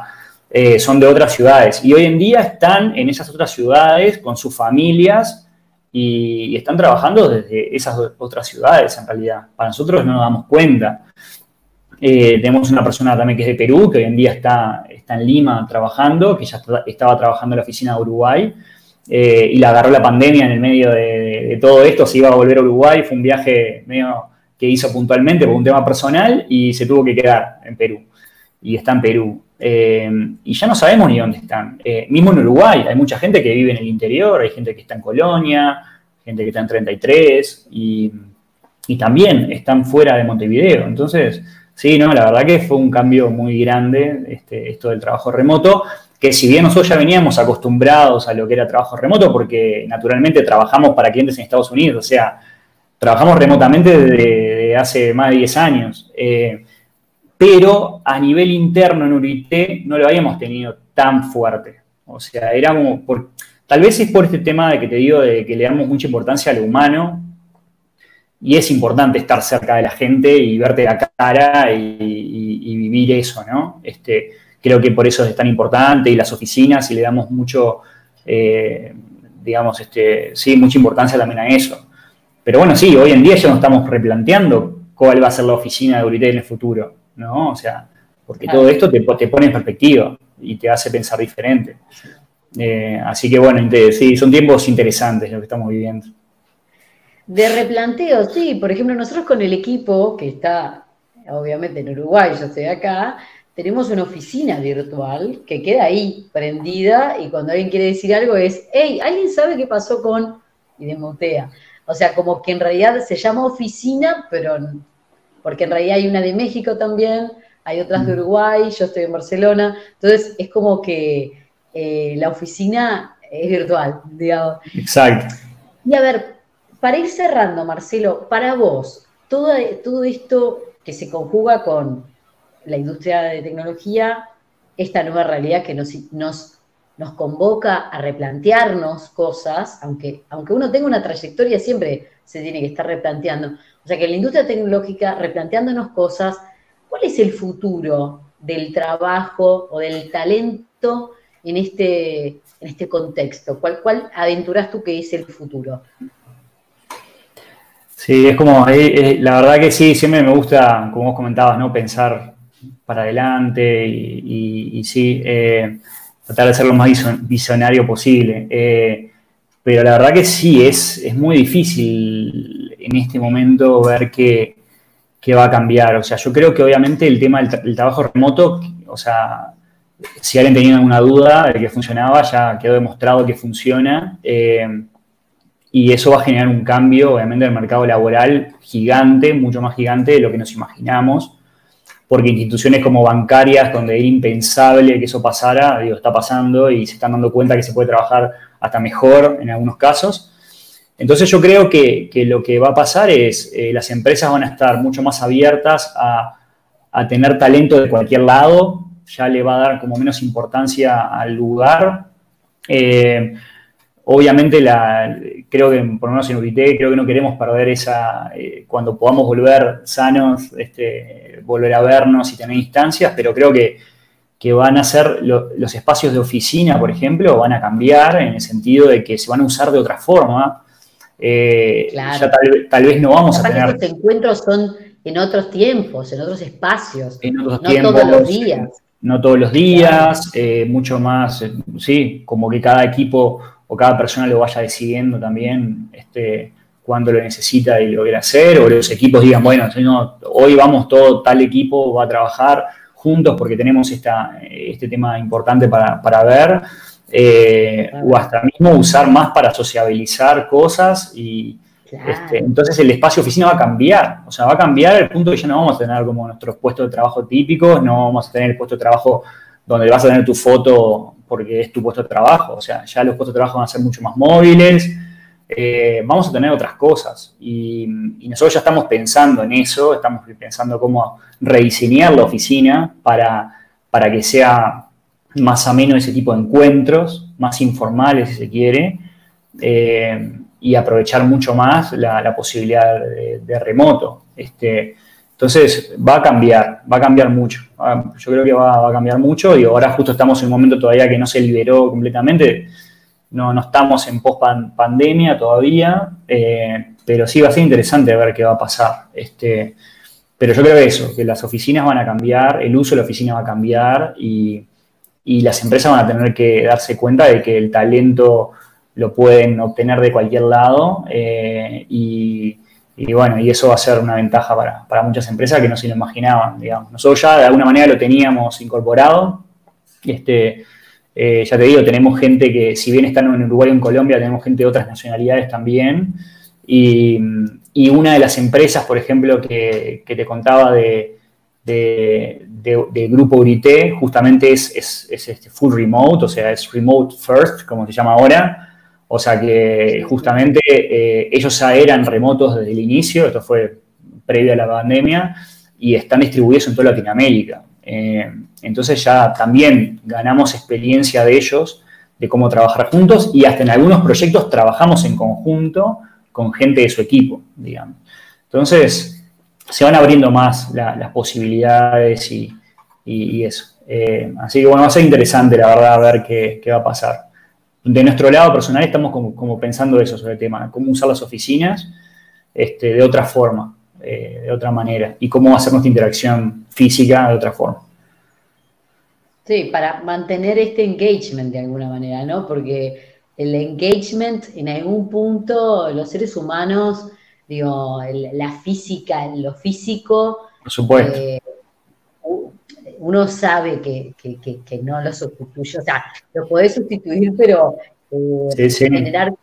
Eh, son de otras ciudades. Y hoy en día están en esas otras ciudades con sus familias y, están trabajando desde esas otras ciudades en realidad. Para nosotros no nos damos cuenta. Eh, tenemos una persona también que es de Perú, que hoy en día está, está en Lima trabajando, que ya estaba trabajando en la oficina de Uruguay. Eh, y la agarró la pandemia en el medio de, todo esto, se iba a volver a Uruguay, fue un viaje medio que hizo puntualmente por un tema personal y se tuvo que quedar en Perú. Y está en Perú. Eh, y ya no sabemos ni dónde están. Eh, mismo en Uruguay hay mucha gente que vive en el interior, hay gente que está en Colonia, gente que está en 33 y, y también están fuera de Montevideo. Entonces, sí, no, la verdad que fue un cambio muy grande este, esto del trabajo remoto, que si bien nosotros ya veníamos acostumbrados a lo que era trabajo remoto, porque naturalmente trabajamos para clientes en Estados Unidos, o sea, trabajamos remotamente desde, hace más de 10 años. Eh, pero a nivel interno en Urité no lo habíamos tenido tan fuerte. O sea, éramos, por, tal vez es por este tema de que te digo, de que le damos mucha importancia a lo humano, y es importante estar cerca de la gente y verte la cara y, vivir eso, ¿no? Este, creo que por eso es tan importante, y las oficinas, y le damos mucho, eh, digamos, este, sí, mucha importancia también a eso. Pero bueno, sí, hoy en día ya nos estamos replanteando cuál va a ser la oficina de Urité en el futuro. ¿no? O sea, porque todo esto te, te, pone en perspectiva y te hace pensar diferente. Eh, así que bueno, sí, son tiempos interesantes lo que estamos viviendo. De replanteo, sí, por ejemplo, nosotros con el equipo que está obviamente en Uruguay, yo estoy acá, tenemos una oficina virtual que queda ahí, prendida, y cuando alguien quiere decir algo es, hey, ¿alguien sabe qué pasó con? Y demutea. O sea, como que en realidad se llama oficina, pero porque en realidad hay una de México también, hay otras de Uruguay, yo estoy en Barcelona, entonces es como que eh, la oficina es virtual, digamos. Exacto. Y a ver, para ir cerrando, Marcelo, para vos, todo, todo esto que se conjuga con la industria de tecnología, esta nueva realidad que nos, nos, convoca a replantearnos cosas, aunque, aunque uno tenga una trayectoria, siempre se tiene que estar replanteando. O sea que la industria tecnológica, replanteándonos cosas, ¿cuál es el futuro del trabajo o del talento en este, en este contexto? ¿Cuál, ¿Cuál aventuras tú que es el futuro? Sí, es como, eh, eh, la verdad que sí, siempre me gusta, como vos comentabas, ¿no? Pensar para adelante y, sí, eh, tratar de ser lo más visionario posible. pero la verdad que sí, es, es muy difícil en este momento ver qué, va a cambiar. O sea, yo creo que obviamente el tema del, trabajo remoto, o sea, si alguien tenía alguna duda de que funcionaba, ya quedó demostrado que funciona. Eh, y eso va a generar un cambio, obviamente, del mercado laboral gigante, mucho más gigante de lo que nos imaginamos, porque instituciones como bancarias, donde era impensable que eso pasara, digo, está pasando y se están dando cuenta que se puede trabajar hasta mejor en algunos casos. Entonces yo creo que, lo que va a pasar es eh, las empresas van a estar mucho más abiertas a, tener talento de cualquier lado, ya le va a dar como menos importancia al lugar. Eh, obviamente la, creo que por lo menos en Urité creo que no queremos perder esa, eh, cuando podamos volver sanos, este, volver a vernos y tener instancias, pero creo que, van a ser los espacios de oficina, por ejemplo, van a cambiar en el sentido de que se van a usar de otra forma. Eh, ya tal, vez no vamos a tener... Estos encuentros son en otros tiempos, en otros espacios, en otros no tiempos, todos los días. No todos los días, eh, mucho más, eh, sí, como que cada equipo o cada persona lo vaya decidiendo también este, cuando lo necesita y lo quiere hacer, o los equipos digan, bueno, hoy vamos todo, tal equipo va a trabajar juntos porque tenemos esta, este tema importante para, para ver, eh, o hasta mismo usar más para sociabilizar cosas y este, entonces el espacio oficina va a cambiar, o sea, va a cambiar el punto que ya no vamos a tener como nuestros puestos de trabajo típicos, no vamos a tener el puesto de trabajo donde vas a tener tu foto porque es tu puesto de trabajo, o sea, ya los puestos de trabajo van a ser mucho más móviles, eh, vamos a tener otras cosas y, nosotros ya estamos pensando en eso, estamos pensando cómo rediseñar la oficina para, para que sea más ameno ese tipo de encuentros, más informales si se quiere. Eh, y aprovechar mucho más la, posibilidad de, remoto. Este, entonces, va a cambiar, va a cambiar mucho. Yo creo que va, a cambiar mucho y ahora justo estamos en un momento todavía que no se liberó completamente. No, estamos en post-pandemia todavía, eh, pero sí va a ser interesante ver qué va a pasar. Este, pero yo creo que eso, que las oficinas van a cambiar, el uso de la oficina va a cambiar y, y las empresas van a tener que darse cuenta de que el talento lo pueden obtener de cualquier lado eh, y, bueno, y eso va a ser una ventaja para, muchas empresas que no se lo imaginaban, digamos. Nosotros ya de alguna manera lo teníamos incorporado, este, eh, ya te digo, tenemos gente que, si bien están en Uruguay o en Colombia, tenemos gente de otras nacionalidades también, y, una de las empresas, por ejemplo, que, te contaba de, de, Grupo Urité, justamente es, es, es este full remote, o sea, es remote first, como se llama ahora, o sea que justamente eh, ellos ya eran remotos desde el inicio, esto fue previo a la pandemia, y están distribuidos en toda Latinoamérica. Eh, entonces ya también ganamos experiencia de ellos, de cómo trabajar juntos, y hasta en algunos proyectos trabajamos en conjunto con gente de su equipo, digamos. Entonces, se van abriendo más las posibilidades y, eso. Eh, así que bueno, va a ser interesante, la verdad, ver qué va a pasar de nuestro lado personal estamos como, pensando eso sobre el tema, cómo usar las oficinas este, de otra forma, eh, de otra manera, y cómo hacer nuestra interacción física de otra forma. Sí, para mantener este engagement de alguna manera, ¿no? Porque el engagement, en algún punto, los seres humanos, digo, la física, lo físico. Por supuesto. Eh, uno sabe que, no lo sustituye, o sea, lo podés sustituir, pero eh, generar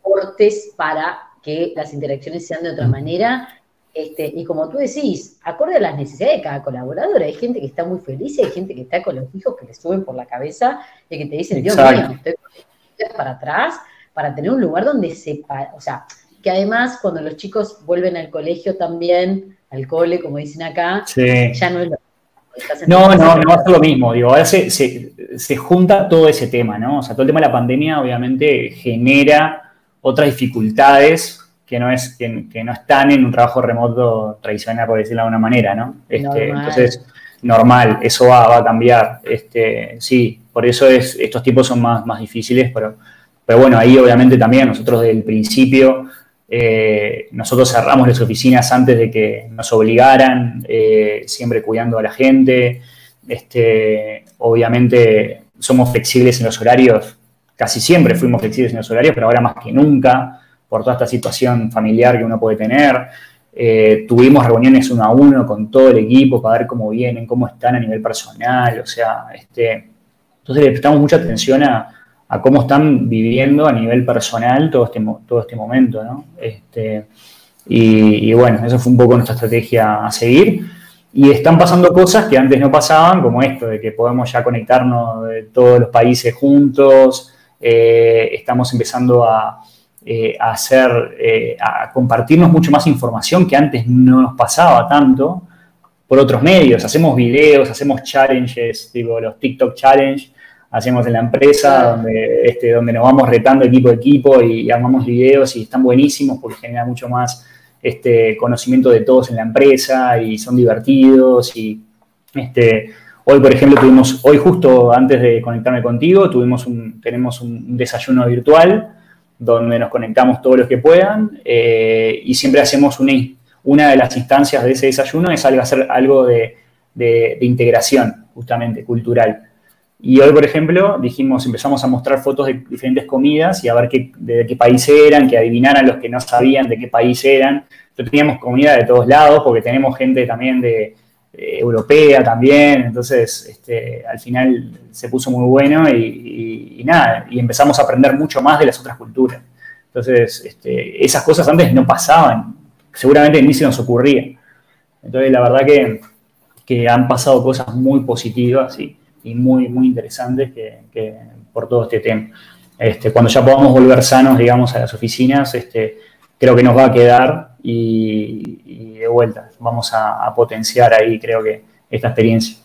cortes para que las interacciones sean de otra manera. Este, y como tú decís, acorde a las necesidades de cada colaborador, hay gente que está muy feliz y hay gente que está con los hijos que le suben por la cabeza y que te dicen, Dios mío, estoy para atrás para tener un lugar donde sepa, o sea, que además cuando los chicos vuelven al colegio también, al cole, como dicen acá, ya no es lo no, no, no va a ser lo mismo. Digo, ahora se, se, junta todo ese tema, ¿no? O sea, todo el tema de la pandemia obviamente genera otras dificultades que no, es, que, no están en un trabajo remoto tradicional, por decirlo de alguna manera, ¿no? Este, entonces, normal, eso va, a cambiar. Este, sí, por eso es, estos tiempos son más, más difíciles, pero, pero bueno, ahí obviamente también nosotros desde el principio eh, nosotros cerramos las oficinas antes de que nos obligaran, eh, siempre cuidando a la gente. Este, obviamente somos flexibles en los horarios, casi siempre fuimos flexibles en los horarios, pero ahora más que nunca, por toda esta situación familiar que uno puede tener. Eh, tuvimos reuniones uno a uno con todo el equipo para ver cómo vienen, cómo están a nivel personal, o sea, este, entonces le prestamos mucha atención a, a cómo están viviendo a nivel personal todo este, todo este momento, ¿no? Este, y, bueno, eso fue un poco nuestra estrategia a seguir. Y están pasando cosas que antes no pasaban, como esto, de que podemos ya conectarnos de todos los países juntos, eh, estamos empezando a, eh, hacer, eh, a compartirnos mucho más información que antes no nos pasaba tanto por otros medios. Hacemos videos, hacemos challenges, digo, los TikTok Challenge, hacemos en la empresa, donde, este, donde nos vamos retando equipo a equipo y, armamos videos y están buenísimos porque genera mucho más este, conocimiento de todos en la empresa y son divertidos. Y este, hoy, por ejemplo, tuvimos, hoy justo antes de conectarme contigo, tuvimos un, tenemos un desayuno virtual donde nos conectamos todos los que puedan eh, y siempre hacemos una, una de las instancias de ese desayuno es algo, hacer algo de, integración, justamente, cultural. Y hoy, por ejemplo, dijimos, empezamos a mostrar fotos de diferentes comidas y a ver qué, de qué país eran, que adivinaran los que no sabían de qué país eran. Entonces teníamos comida de todos lados, porque tenemos gente también de, europea también, entonces este, al final se puso muy bueno y, nada, y empezamos a aprender mucho más de las otras culturas. Entonces, este, esas cosas antes no pasaban, seguramente ni se nos ocurría. Entonces, la verdad que, que han pasado cosas muy positivas y, y muy, muy interesantes que, por todo este tema. Este, cuando ya podamos volver sanos, digamos, a las oficinas, este, creo que nos va a quedar y, de vuelta vamos a, potenciar ahí, creo que, esta experiencia.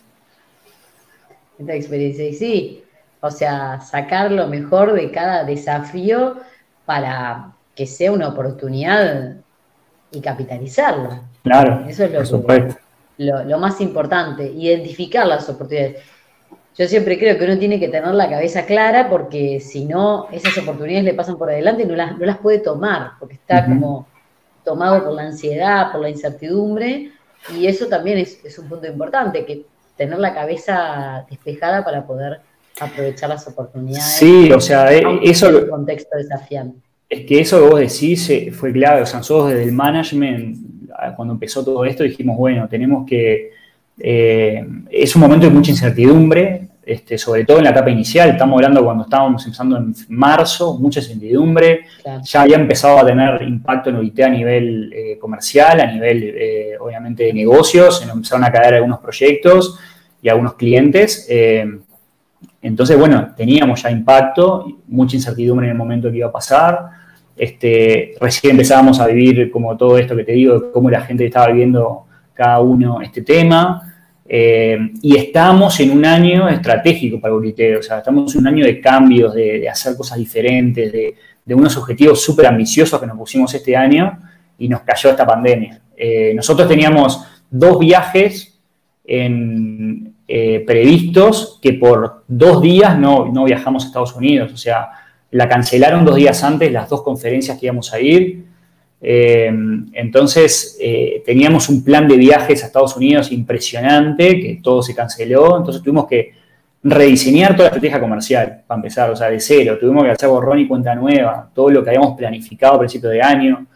Esta experiencia, y sí, o sea, sacar lo mejor de cada desafío para que sea una oportunidad y capitalizarla. Claro, eso es lo, lo, más importante, identificar las oportunidades. Yo siempre creo que uno tiene que tener la cabeza clara porque si no, esas oportunidades le pasan por adelante y no las, no las puede tomar, porque está como tomado por la ansiedad, por la incertidumbre, y eso también es, un punto importante, que tener la cabeza despejada para poder aprovechar las oportunidades. Sí, o sea, eh, eso... En un contexto desafiante. Es que eso que vos decís eh, fue clave, o sea, nosotros desde el management, ah, cuando empezó todo esto, dijimos, bueno, tenemos que... Eh, es un momento de mucha incertidumbre, este, sobre todo en la etapa inicial, estamos hablando cuando estábamos empezando en marzo, mucha incertidumbre, ya había empezado a tener impacto en OIT a nivel eh, comercial, a nivel eh, obviamente de negocios, se empezaron a caer algunos proyectos y algunos clientes. Eh, entonces, bueno, teníamos ya impacto, mucha incertidumbre en el momento que iba a pasar. Este, recién empezábamos a vivir como todo esto que te digo, cómo la gente estaba viviendo cada uno este tema. Eh, y estamos en un año estratégico para Uriteo, o sea, estamos en un año de cambios, de, hacer cosas diferentes, de, unos objetivos súper ambiciosos que nos pusimos este año y nos cayó esta pandemia. Eh, nosotros teníamos dos viajes eh, previstos que por dos días no, no viajamos a Estados Unidos, o sea, la cancelaron dos días antes las dos conferencias que íbamos a ir. Eh, entonces, eh, teníamos un plan de viajes a Estados Unidos impresionante, que todo se canceló, entonces tuvimos que rediseñar toda la estrategia comercial, para empezar, o sea, de cero, tuvimos que hacer borrón y cuenta nueva, todo lo que habíamos planificado a principios de año,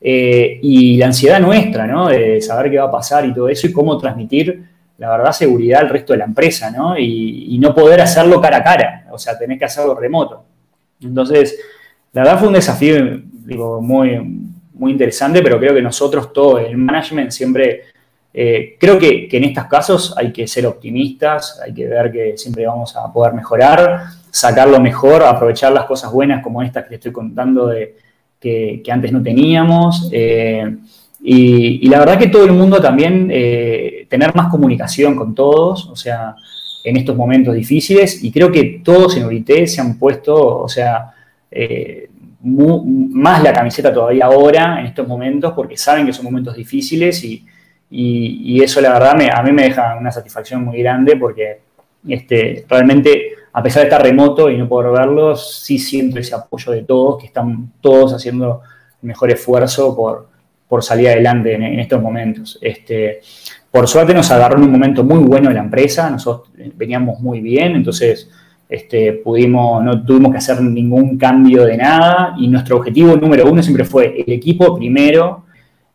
eh, y la ansiedad nuestra, ¿no? De saber qué va a pasar y todo eso, y cómo transmitir, la verdad, seguridad al resto de la empresa, ¿no? Y, no poder hacerlo cara a cara, o sea, tenés que hacerlo remoto. Entonces, la verdad fue un desafío, digo, muy, muy interesante, pero creo que nosotros, todo el management, siempre, eh, creo que, en estos casos hay que ser optimistas, hay que ver que siempre vamos a poder mejorar, sacar lo mejor, aprovechar las cosas buenas como estas que te estoy contando de, que, antes no teníamos. Eh, y, la verdad que todo el mundo también, eh, tener más comunicación con todos, o sea, en estos momentos difíciles, y creo que todos en UIT se han puesto, o sea, más la camiseta todavía ahora, en estos momentos, porque saben que son momentos difíciles y, eso la verdad a mí me deja una satisfacción muy grande porque este, realmente, a pesar de estar remoto y no poder verlos, sí siento ese apoyo de todos, que están todos haciendo el mejor esfuerzo por, por salir adelante en, estos momentos. Este, por suerte nos agarró en un momento muy bueno de la empresa, nosotros veníamos muy bien, entonces este, pudimos, no tuvimos que hacer ningún cambio de nada y nuestro objetivo número uno siempre fue el equipo primero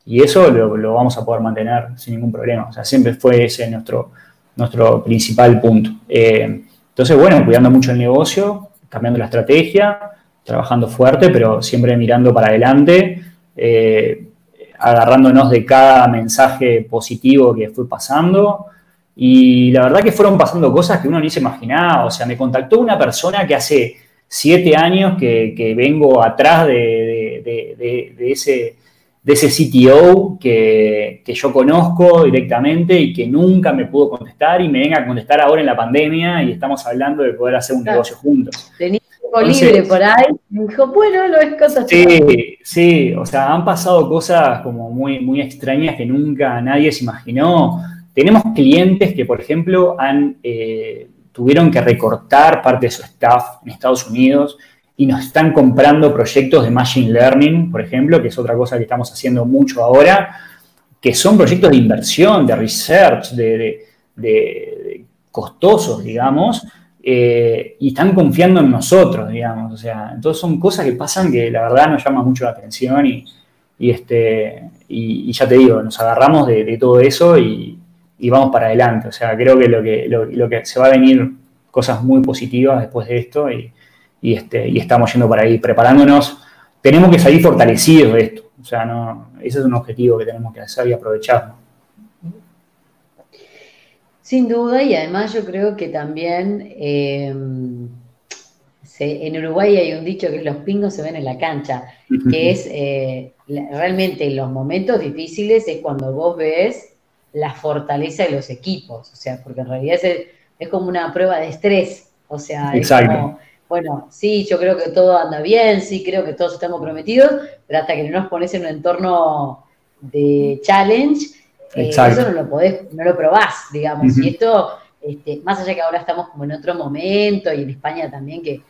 y eso lo, vamos a poder mantener sin ningún problema. O sea, siempre fue ese nuestro, nuestro principal punto. Eh, entonces, bueno, cuidando mucho el negocio, cambiando la estrategia, trabajando fuerte, pero siempre mirando para adelante, eh, agarrándonos de cada mensaje positivo que fue pasando y la verdad que fueron pasando cosas que uno ni se imaginaba. O sea, me contactó una persona que hace siete años que, vengo atrás de, ese, de ese CTO que, yo conozco directamente y que nunca me pudo contestar y me venga a contestar ahora en la pandemia y estamos hablando de poder hacer un negocio juntos. Tenía tiempo libre por ahí, me dijo, bueno, lo es cosas Sí, sí, o sea, han pasado cosas como muy, muy extrañas que nunca nadie se imaginó. Tenemos clientes que, por ejemplo, eh, tuvieron que recortar parte de su staff en Estados Unidos y nos están comprando proyectos de Machine Learning, por ejemplo, que es otra cosa que estamos haciendo mucho ahora, que son proyectos de inversión, de research, de, costosos, digamos, eh, y están confiando en nosotros, digamos. O sea, entonces son cosas que pasan que la verdad nos llama mucho la atención y, este, y, ya te digo, nos agarramos de, todo eso y, vamos para adelante. O sea, creo que lo que, lo que se va a venir cosas muy positivas después de esto y, este, y estamos yendo para ahí, preparándonos. Tenemos que salir fortalecidos de esto. O sea, no, ese es un objetivo que tenemos que hacer y aprovechar. Sin duda, y además yo creo que también eh, en Uruguay hay un dicho que los pingos se ven en la cancha, que es eh, realmente en los momentos difíciles es cuando vos ves la fortaleza de los equipos, o sea, porque en realidad es, es como una prueba de estrés. O sea, es como, bueno, sí, yo creo que todo anda bien, sí, creo que todos estamos comprometidos, pero hasta que no nos pones en un entorno de challenge, eh, eso no lo podés, no lo probás, digamos. Y esto, este, más allá que ahora estamos como en otro momento, y en España también, que eh,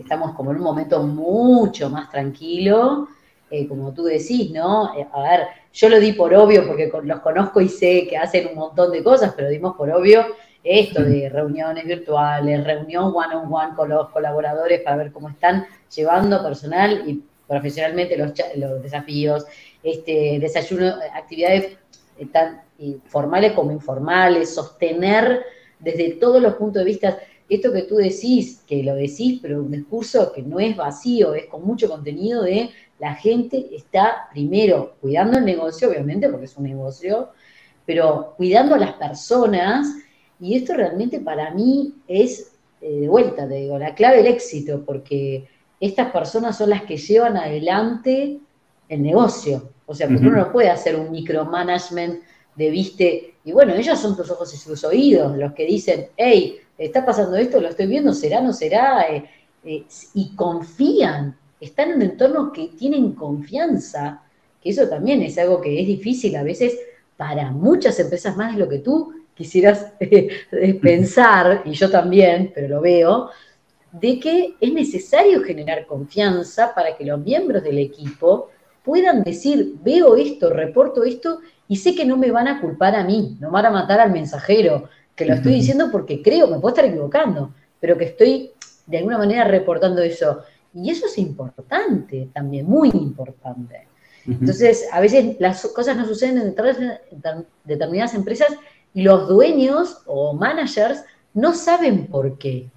estamos como en un momento mucho más tranquilo, eh, como tú decís, ¿no? a ver, yo lo di por obvio porque los conozco y sé que hacen un montón de cosas, pero dimos por obvio esto de reuniones virtuales, reunión one on one con los colaboradores para ver cómo están llevando personal y profesionalmente los, desafíos, este, desayuno, actividades eh, tan formales como informales, sostener desde todos los puntos de vista esto que tú decís, que lo decís, pero un discurso que no es vacío, es con mucho contenido de la gente está primero cuidando el negocio, obviamente, porque es un negocio, pero cuidando a las personas y esto realmente para mí es, eh, de vuelta, te digo, la clave del éxito, porque estas personas son las que llevan adelante el negocio. O sea, porque uno no puede hacer un micromanagement de viste, y bueno, ellos son tus ojos y sus oídos, los que dicen, hey, está pasando esto, lo estoy viendo, será, no será, eh, eh, y confían, están en un entorno que tienen confianza, que eso también es algo que es difícil a veces para muchas empresas más de lo que tú quisieras eh, pensar, y yo también, pero lo veo, de que es necesario generar confianza para que los miembros del equipo puedan decir, veo esto, reporto esto, y sé que no me van a culpar a mí, no van a matar al mensajero, que lo estoy diciendo porque creo, me puedo estar equivocando, pero que estoy de alguna manera reportando eso. Y eso es importante también, muy importante. Entonces, a veces las cosas no suceden en determinadas empresas y los dueños o managers no saben por qué.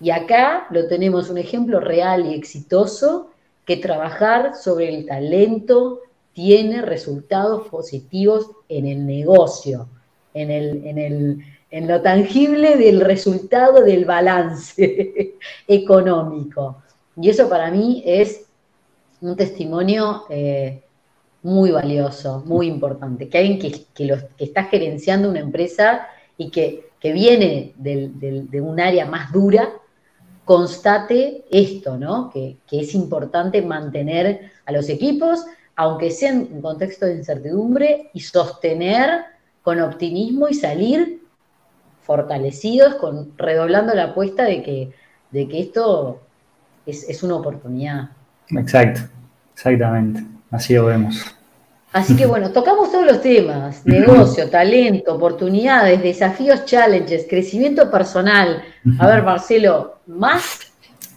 Y acá lo tenemos un ejemplo real y exitoso que trabajar sobre el talento tiene resultados positivos en el negocio, en, el, en, el, en lo tangible del resultado del balance económico. Y eso para mí es un testimonio eh, muy valioso, muy importante. Que alguien que, que, está gerenciando una empresa y que, viene de un área más dura, constate esto, ¿no? Que, es importante mantener a los equipos, aunque sea en un contexto de incertidumbre, y sostener con optimismo y salir fortalecidos, con, redoblando la apuesta de que, de que esto es, es una oportunidad. Exacto, exactamente. Así lo vemos. Así que bueno, tocamos todos los temas, negocio, talento, oportunidades, desafíos, challenges, crecimiento personal. A ver, Marcelo, más,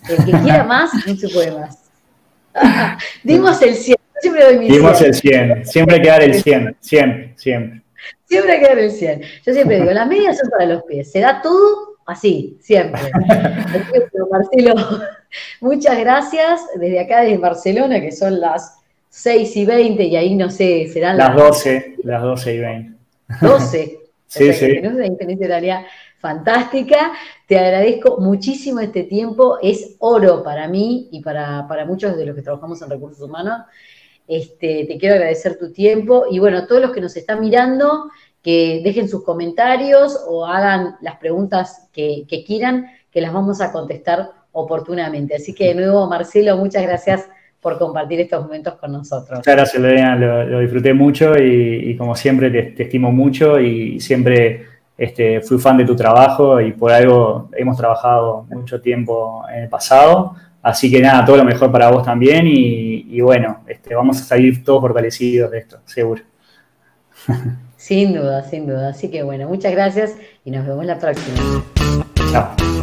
el que quiera más, no se puede más. Dimos el 100, siempre doy mi Dimos el 100, siempre hay que dar el 100, siempre, siempre. Siempre hay que dar el 100. Yo siempre digo, las medias son para los pies, se da todo así, siempre. Marcelo, muchas gracias desde acá, desde Barcelona, que son las 6 y 20, y ahí no sé, serán las, 12, las 12 y 20. 12. sí, sí. No sé, tarea fantástica. Te agradezco muchísimo este tiempo. Es oro para mí y para, para muchos de los que trabajamos en recursos humanos. Este, te quiero agradecer tu tiempo y bueno, todos los que nos están mirando, que dejen sus comentarios o hagan las preguntas que, quieran, que las vamos a contestar oportunamente. Así que de nuevo, Marcelo, muchas gracias por compartir estos momentos con nosotros. Muchas gracias, Lorena, lo, disfruté mucho y, como siempre te, estimo mucho y siempre este, fui fan de tu trabajo y por algo hemos trabajado mucho tiempo en el pasado. Así que nada, todo lo mejor para vos también y, bueno, este, vamos a salir todos fortalecidos de esto, seguro. Sin duda, sin duda. Así que bueno, muchas gracias y nos vemos la próxima. Chao.